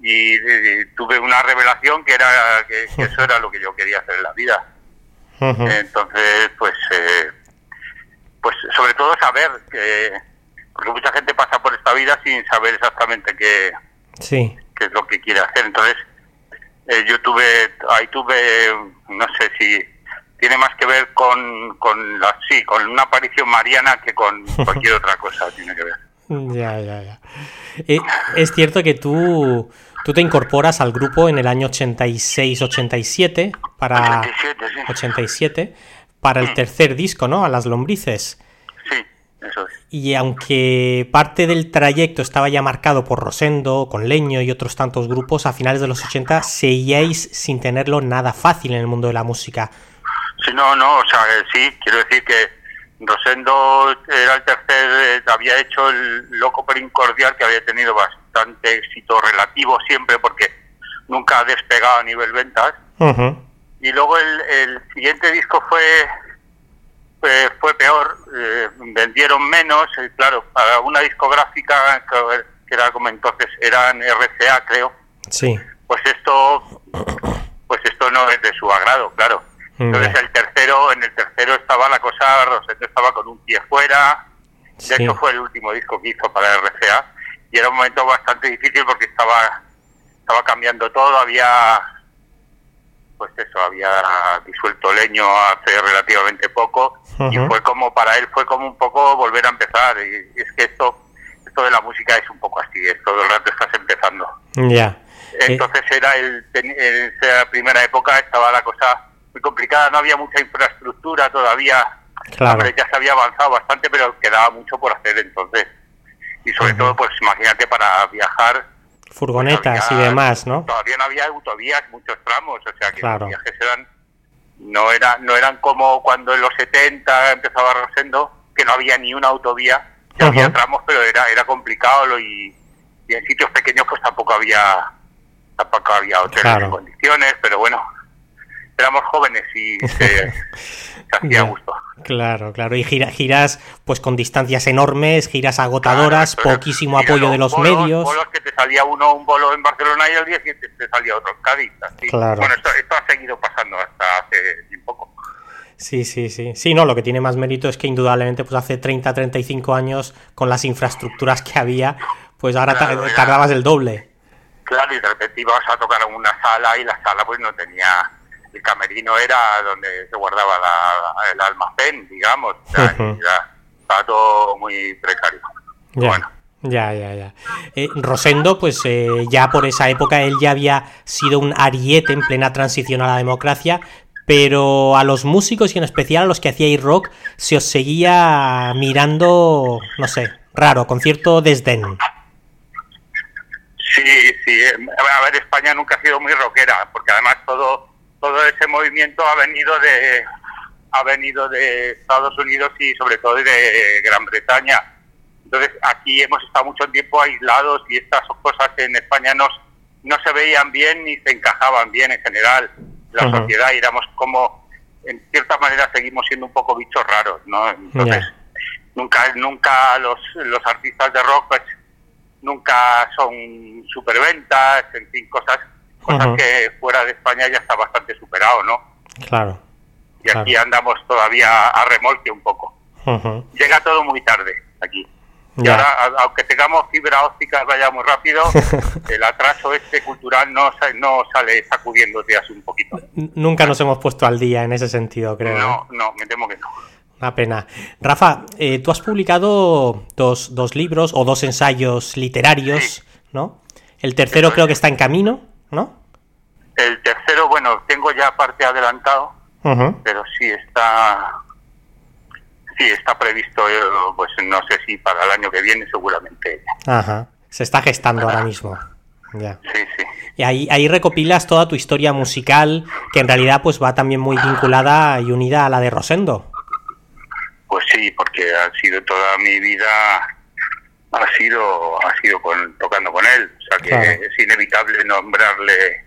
y, tuve una revelación que era que, eso era lo que yo quería hacer en la vida. Entonces, pues, eh, pues sobre todo saber que, porque mucha gente pasa por esta vida sin saber exactamente qué, sí. qué es lo que quiere hacer. Entonces, eh, yo tuve, ahí tuve, no sé si tiene más que ver con, con la, sí, con una aparición mariana que con cualquier otra cosa tiene que ver. Ya, ya, ya. Eh, es cierto que tú, tú te incorporas al grupo en el año 86-87 para 87, sí. 87 para el tercer disco, ¿no? A las lombrices. Sí, eso es. Y aunque parte del trayecto estaba ya marcado por Rosendo, con Leño y otros tantos grupos, a finales de los 80 seguíais sin tenerlo nada fácil en el mundo de la música. No, no, o sea, sí, quiero decir que Rosendo era el tercer, eh, había hecho el Loco pero Incordial, que había tenido bastante éxito relativo siempre, porque nunca ha despegado a nivel ventas. Y luego el, el, siguiente disco fue fue, fue peor, eh, vendieron menos, claro, para una discográfica que, que era como entonces, eran RCA creo, sí. pues esto pues esto no es de su agrado, claro. Entonces el tercero, en el tercero estaba la cosa, Rosendo estaba con un pie fuera, de hecho fue el último disco que hizo para RCA y era un momento bastante difícil porque estaba estaba cambiando todo, había pues eso, había disuelto leño hace relativamente poco. Y fue como para él fue como un poco volver a empezar. Y, es que esto esto de la música es un poco así, es todo el rato estás empezando. Ya. Entonces era el, en esa primera época estaba la cosa muy complicada, no había mucha infraestructura todavía. Claro. ya se había avanzado bastante, pero quedaba mucho por hacer entonces. Y sobre todo, pues imagínate para viajar. Furgonetas y demás, ¿no? Todavía no había autovías, muchos tramos, o sea que los viajes eran no era no eran como cuando en los 70 empezaba Rosendo, que no había ni una autovía, ya había tramos, pero era era complicado y, y en sitios pequeños pues tampoco había tampoco había hoteles en condiciones, pero bueno, éramos jóvenes y se, hacía gusto. Claro, claro. Y gira, giras pues con distancias enormes, giras agotadoras, poquísimo apoyo de los medios. Bolos que te salía uno un bolo en Barcelona y al día siguiente te salía otro en Cádiz. Claro. Bueno, esto, esto, ha seguido pasando hasta hace un poco. Sí, sí, sí. Sí, no, lo que tiene más mérito es que indudablemente pues hace 30, 35 años con las infraestructuras que había, pues ahora claro, tardabas el doble. Claro, y de repente ibas a tocar en una sala y la sala pues no tenía el camerino era donde se guardaba la, el almacén, digamos. O sea, estaba todo muy precario. Ya. Bueno. Ya, ya, ya. Eh, Rosendo, pues eh, ya por esa época él ya había sido un ariete en plena transición a la democracia, pero a los músicos y en especial a los que hacíais rock se os seguía mirando, no sé, raro, con cierto desdén. Sí, sí. A ver, España nunca ha sido muy rockera, porque además todo todo ese movimiento ha venido de ha venido de Estados Unidos y sobre todo de Gran Bretaña. Entonces aquí hemos estado mucho tiempo aislados y estas cosas en España no, no se veían bien ni se encajaban bien en general. La sociedad y éramos como, en cierta manera seguimos siendo un poco bichos raros, ¿no? Entonces nunca nunca los, los artistas de rock pues nunca son superventas, en fin, cosas cosas que fuera de España ya está bastante superado, ¿no? Claro. Y aquí andamos todavía a remolque un poco. Llega todo muy tarde aquí. Y ahora, aunque tengamos fibra óptica, vaya muy rápido, el atraso este cultural no, no sale sacudiéndote así un poquito. Nunca nos hemos puesto al día en ese sentido, creo. No, no, me temo que no. Una pena. Rafa, eh, tú has publicado dos, dos libros o dos ensayos literarios, ¿no? El tercero creo que está en camino, ¿no? El tercero, bueno, tengo ya parte adelantado, pero sí está sí está previsto, eh, pues no sé si para el año que viene seguramente. Ajá. Se está gestando ahora mismo. Ya. Sí, sí. Y ahí, ahí recopilas toda tu historia musical, que en realidad pues va también muy vinculada y unida a la de Rosendo. Pues sí, porque ha sido toda mi vida ha sido ha sido con, tocando con él, sea que claro. es inevitable nombrarle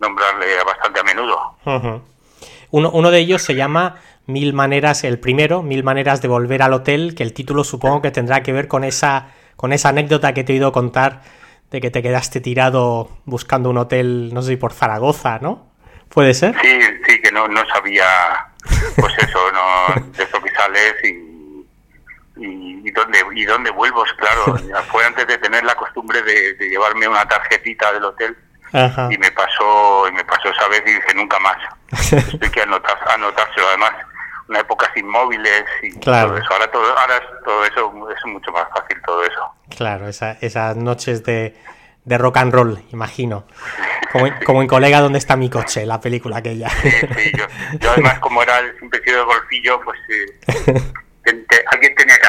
nombrarle bastante a menudo. uno, uno de ellos se llama Mil maneras, el primero, Mil maneras de volver al hotel, que el título supongo que tendrá que ver con esa, con esa anécdota que te he oído contar de que te quedaste tirado buscando un hotel, no sé si por Zaragoza, ¿no? ¿Puede ser? Sí, sí, que no, no sabía, pues eso, no, de y, y, y, dónde, y dónde vuelvo, claro. Fue antes de tener la costumbre de, de llevarme una tarjetita del hotel Ajá. y me pasó y me pasó esa vez y dije nunca más estoy que anotar, anotárselo además una época sin móviles y Claro. todo eso ahora todo ahora es- todo eso es mucho más fácil todo eso Claro, esa- esas noches de, de rock and roll, imagino. Como, en- como en Colega, ¿dónde está mi coche? La película aquella. Sí, yo, yo además como era siempre he sido de golfillo pues eh, alguien tenía que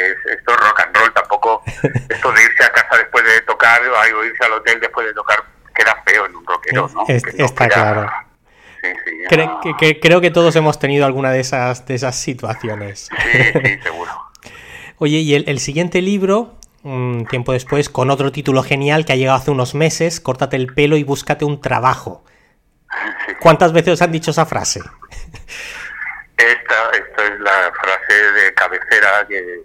porque es- esto es rock and roll tampoco esto de irse a casa después de tocar o irse al hotel después de tocar queda feo en un rockero ¿no? Es- Que no está queda- claro. creo que todos hemos tenido alguna de esas, de esas situaciones. Sí, sí, seguro. Oye, y el, siguiente libro, un tiempo después, con otro título genial que ha llegado hace unos meses, Córtate el pelo y búscate un trabajo. ¿Cuántas veces os han dicho esa frase? Esta, esta es la frase de cabecera que,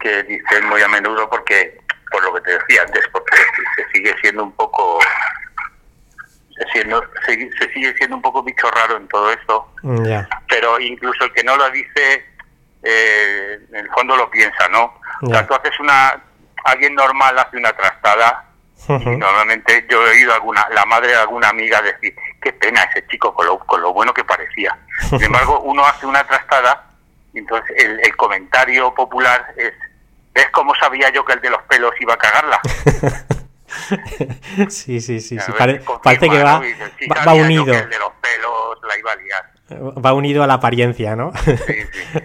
que dicen muy a menudo porque, por lo que te decía antes, porque se sigue siendo un poco se, se, sigue siendo un poco bicho raro en todo esto. Pero incluso el que no lo dice, eh, en el fondo lo piensa, ¿no? O sea, tú haces una. Alguien normal hace una trastada. Y normalmente yo he oído alguna, la madre de alguna amiga decir, qué pena ese chico con lo, con lo bueno que parecía. Sin embargo, uno hace una trastada y entonces el, el comentario popular es, ¿ves cómo sabía yo que el de los pelos iba a cagarla? sí, sí, sí. parece que va, va, unido. Va unido a la apariencia, ¿no?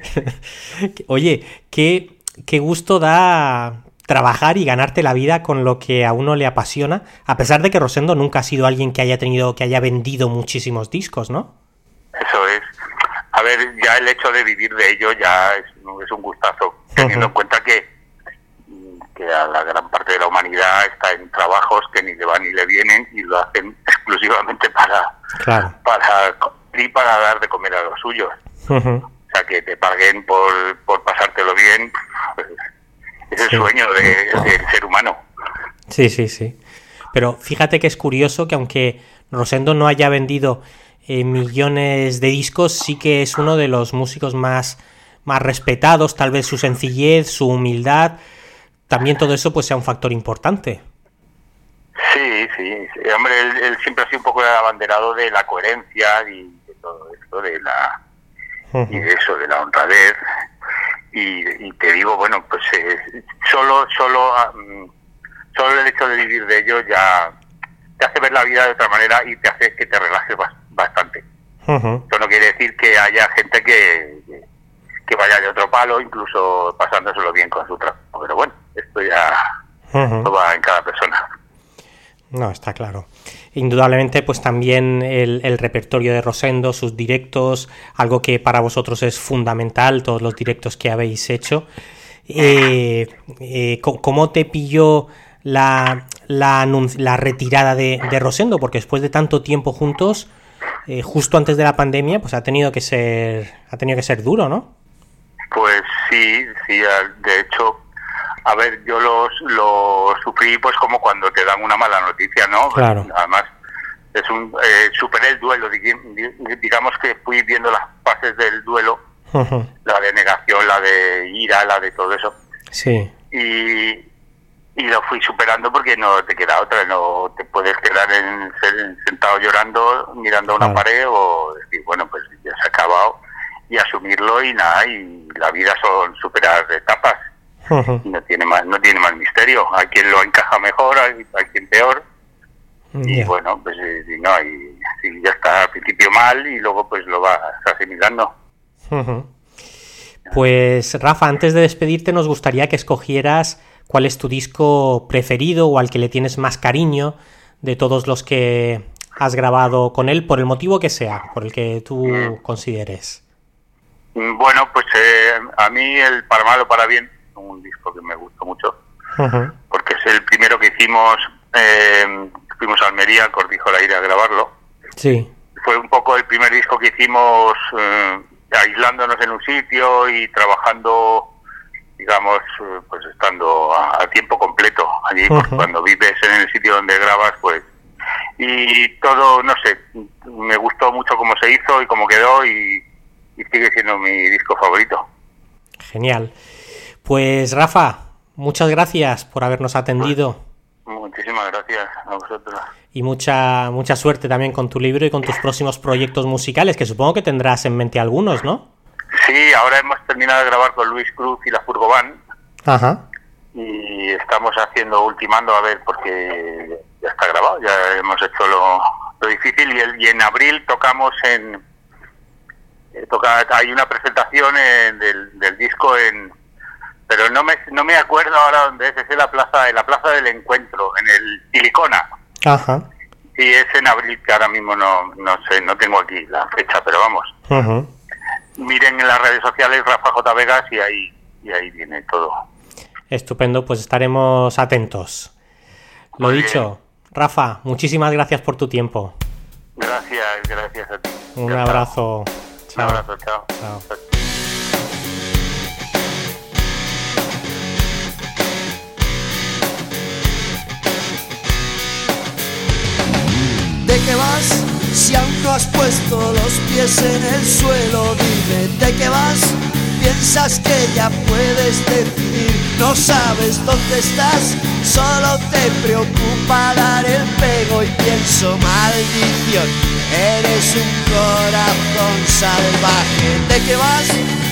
Oye, qué, qué gusto da trabajar y ganarte la vida con lo que a uno le apasiona, a pesar de que Rosendo nunca ha sido alguien que haya tenido, que haya vendido muchísimos discos, ¿no? Eso es. A ver, ya el hecho de vivir de ello ya es, un gustazo, teniendo en cuenta que que a la gran parte de la humanidad está en trabajos que ni le van ni le vienen y lo hacen exclusivamente para para y para dar de comer a los suyos. O sea, que te paguen por, por pasártelo bien, es el sueño del ser humano. Sí, sí, sí. Pero fíjate que es curioso que aunque Rosendo no haya vendido eh, millones de discos, sí que es uno de los músicos más, más respetados, tal vez su sencillez, su humildad, también todo eso pues sea un factor importante. Sí, sí, hombre, él, siempre ha sido un poco el abanderado de la coherencia y de todo esto, de la y de eso, de la honradez. Y, te digo, bueno, pues eh, solo, solo, mm, solo el hecho de vivir de ello ya te hace ver la vida de otra manera y te hace que te relajes bastante. Eso no quiere decir que haya gente que, que vaya de otro palo, incluso pasándoselo bien con su trabajo. Pero va en cada persona. No, está claro. Indudablemente, pues también el, repertorio de Rosendo, sus directos, algo que para vosotros es fundamental, todos los directos que habéis hecho. Eh, eh, ¿Cómo te pilló la, la, la retirada de, de, Rosendo? Porque después de tanto tiempo juntos, eh, justo antes de la pandemia, pues ha tenido que ser, ha tenido que ser duro, ¿no? Pues sí, sí, de hecho, a ver, yo lo, lo sufrí pues como cuando te dan una mala noticia, ¿no? Claro. Además, es un, eh, superé el duelo, digamos que fui viendo las fases del duelo, la de negación, la de ira, la de todo eso. Sí. Y, y lo fui superando porque no te queda otra, no te puedes quedar en, sentado llorando, mirando a una pared o decir, bueno, pues ya se ha acabado y asumirlo y nada, y la vida son superar etapas. No tiene más no tiene más misterio. Hay quien lo encaja mejor, hay, quien peor. Y bueno, pues eh, no, y, ya está al principio mal y luego pues lo vas asimilando. Pues Rafa, antes de despedirte nos gustaría que escogieras cuál es tu disco preferido o al que le tienes más cariño de todos los que has grabado con él, por el motivo que sea, por el que tú mm. consideres. Bueno, pues eh, a mí el Para Malo Para Bien, un disco que me gustó mucho, porque es el primero que hicimos, eh, fuimos a Almería, Cordijo la Aire a grabarlo. Sí. Fue un poco el primer disco que hicimos eh, aislándonos en un sitio y trabajando, digamos, eh, pues estando a, tiempo completo allí, cuando vives en el sitio donde grabas, pues y todo, no sé, me gustó mucho cómo se hizo y cómo quedó y y sigue siendo mi disco favorito. Genial. Pues Rafa, muchas gracias por habernos atendido. muchísimas gracias a vosotros. Y mucha, mucha suerte también con tu libro y con tus próximos proyectos musicales, que supongo que tendrás en mente algunos, ¿no? Sí, ahora hemos terminado de grabar con Luis Cruz y la Furgovan. Ajá. Y estamos haciendo, ultimando, a ver, porque ya está grabado, ya hemos hecho lo, lo difícil. Y, el, y en abril tocamos en, eh, toca, hay una presentación del, disco en pero no me no me acuerdo ahora dónde es, es en la plaza en la plaza del encuentro en el Silicona Ajá. Sí, es en abril, que ahora mismo no, no sé, no tengo aquí la fecha, pero vamos. Miren en las redes sociales Rafa J. Vegas y ahí, y ahí viene todo. Estupendo, pues estaremos atentos. Lo dicho, Rafa, muchísimas gracias por tu tiempo. Gracias, gracias a ti. Un abrazo. Un abrazo, chao. ¿De qué vas? Si aún no has puesto los pies en el suelo, dime, ¿de qué vas? Piensas que ya puedes decidir, no sabes dónde estás, solo te preocupa dar el pego y pienso, maldición, eres un corazón salvaje. ¿De qué vas?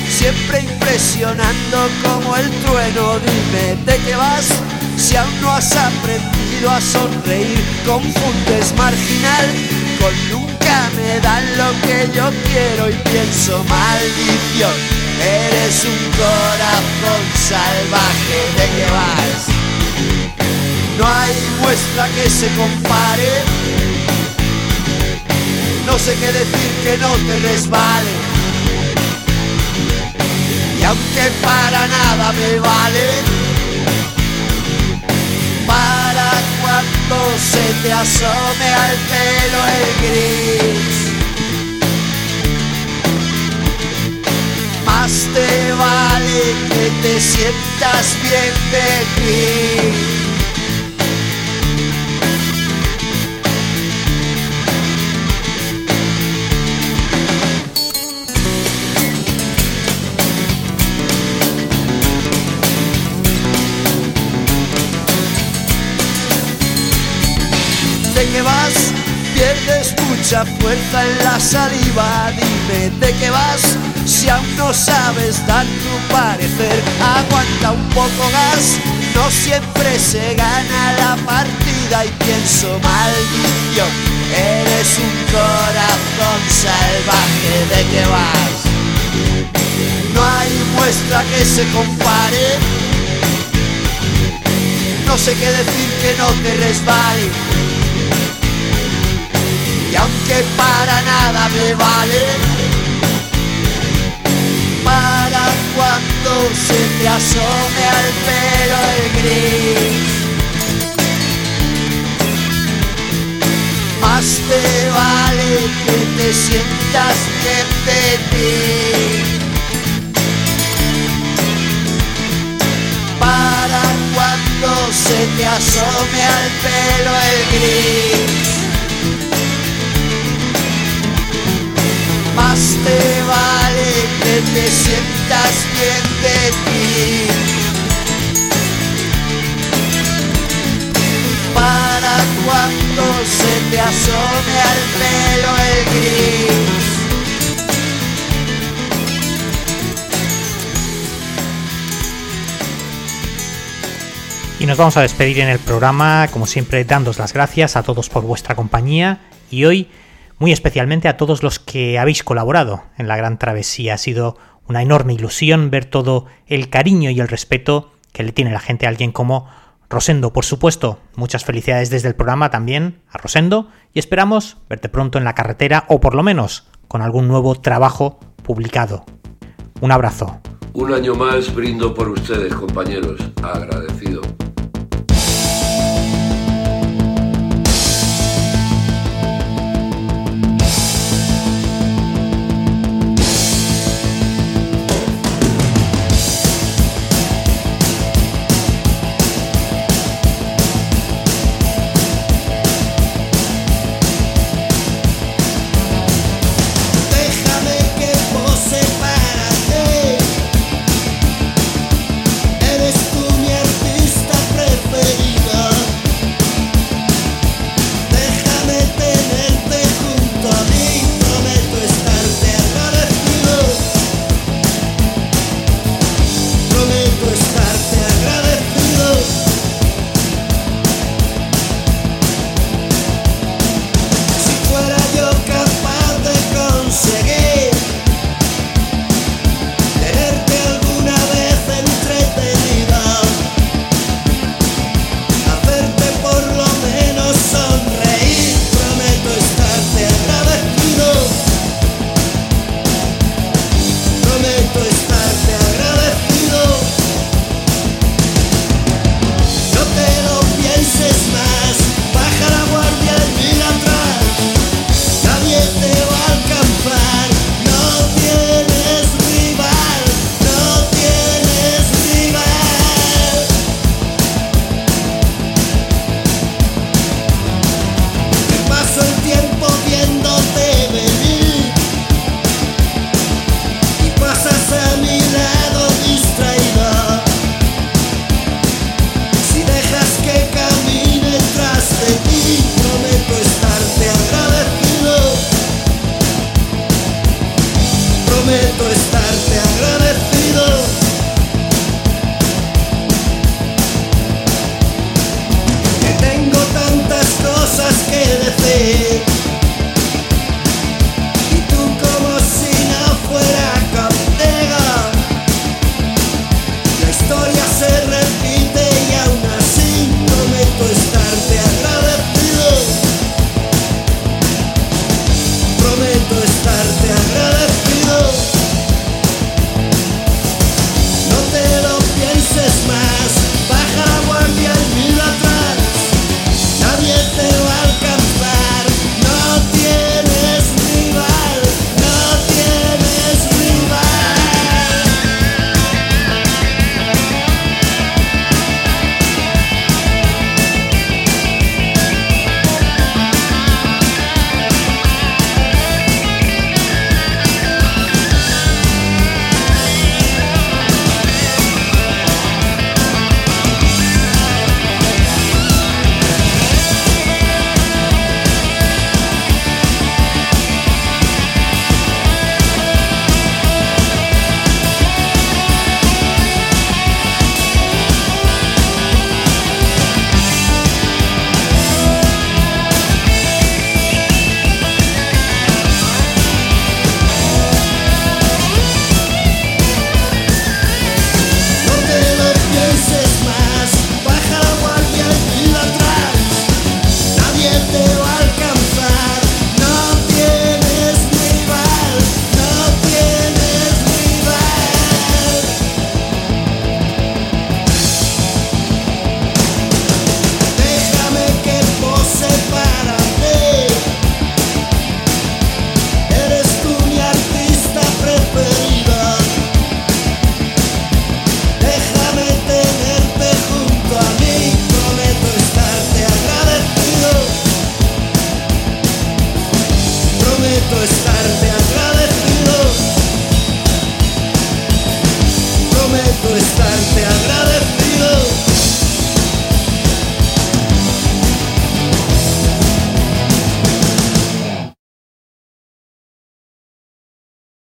Siempre impresionando como el trueno, dime, ¿de qué vas? Si aún no has aprendido a sonreír, confundes marginal con nunca me dan lo que yo quiero y pienso maldición. Eres un corazón salvaje, ¿de qué vas? No hay muestra que se compare. No sé qué decir que no te resbale. Y aunque para nada me vale, se te asome al pelo el gris. Más te vale que te sientas bien de ti. ¿De qué vas? Pierdes mucha fuerza en la saliva. Dime de qué vas. Si aún no sabes dar tu parecer, aguanta un poco gas. No siempre se gana la partida y pienso maldición. Eres un corazón salvaje. ¿De qué vas? No hay muestra que se compare. No sé qué decir que no te resbale. Y aunque para nada me vale, para cuando se te asome al pelo el gris, más te vale que te sientas de ti. Para cuando se te asome al pelo el gris. Más te vale que te sientas bien de ti. Para cuando se te asome al pelo el gris. Y nos vamos a despedir en el programa, como siempre, dándos las gracias a todos por vuestra compañía y hoy muy especialmente a todos los que habéis colaborado en la gran travesía. Ha sido una enorme ilusión ver todo el cariño y el respeto que le tiene la gente a alguien como Rosendo. Por supuesto, muchas felicidades desde el programa también a Rosendo y esperamos verte pronto en la carretera o por lo menos con algún nuevo trabajo publicado. Un abrazo. Un año más brindo por ustedes, compañeros. Agradecido.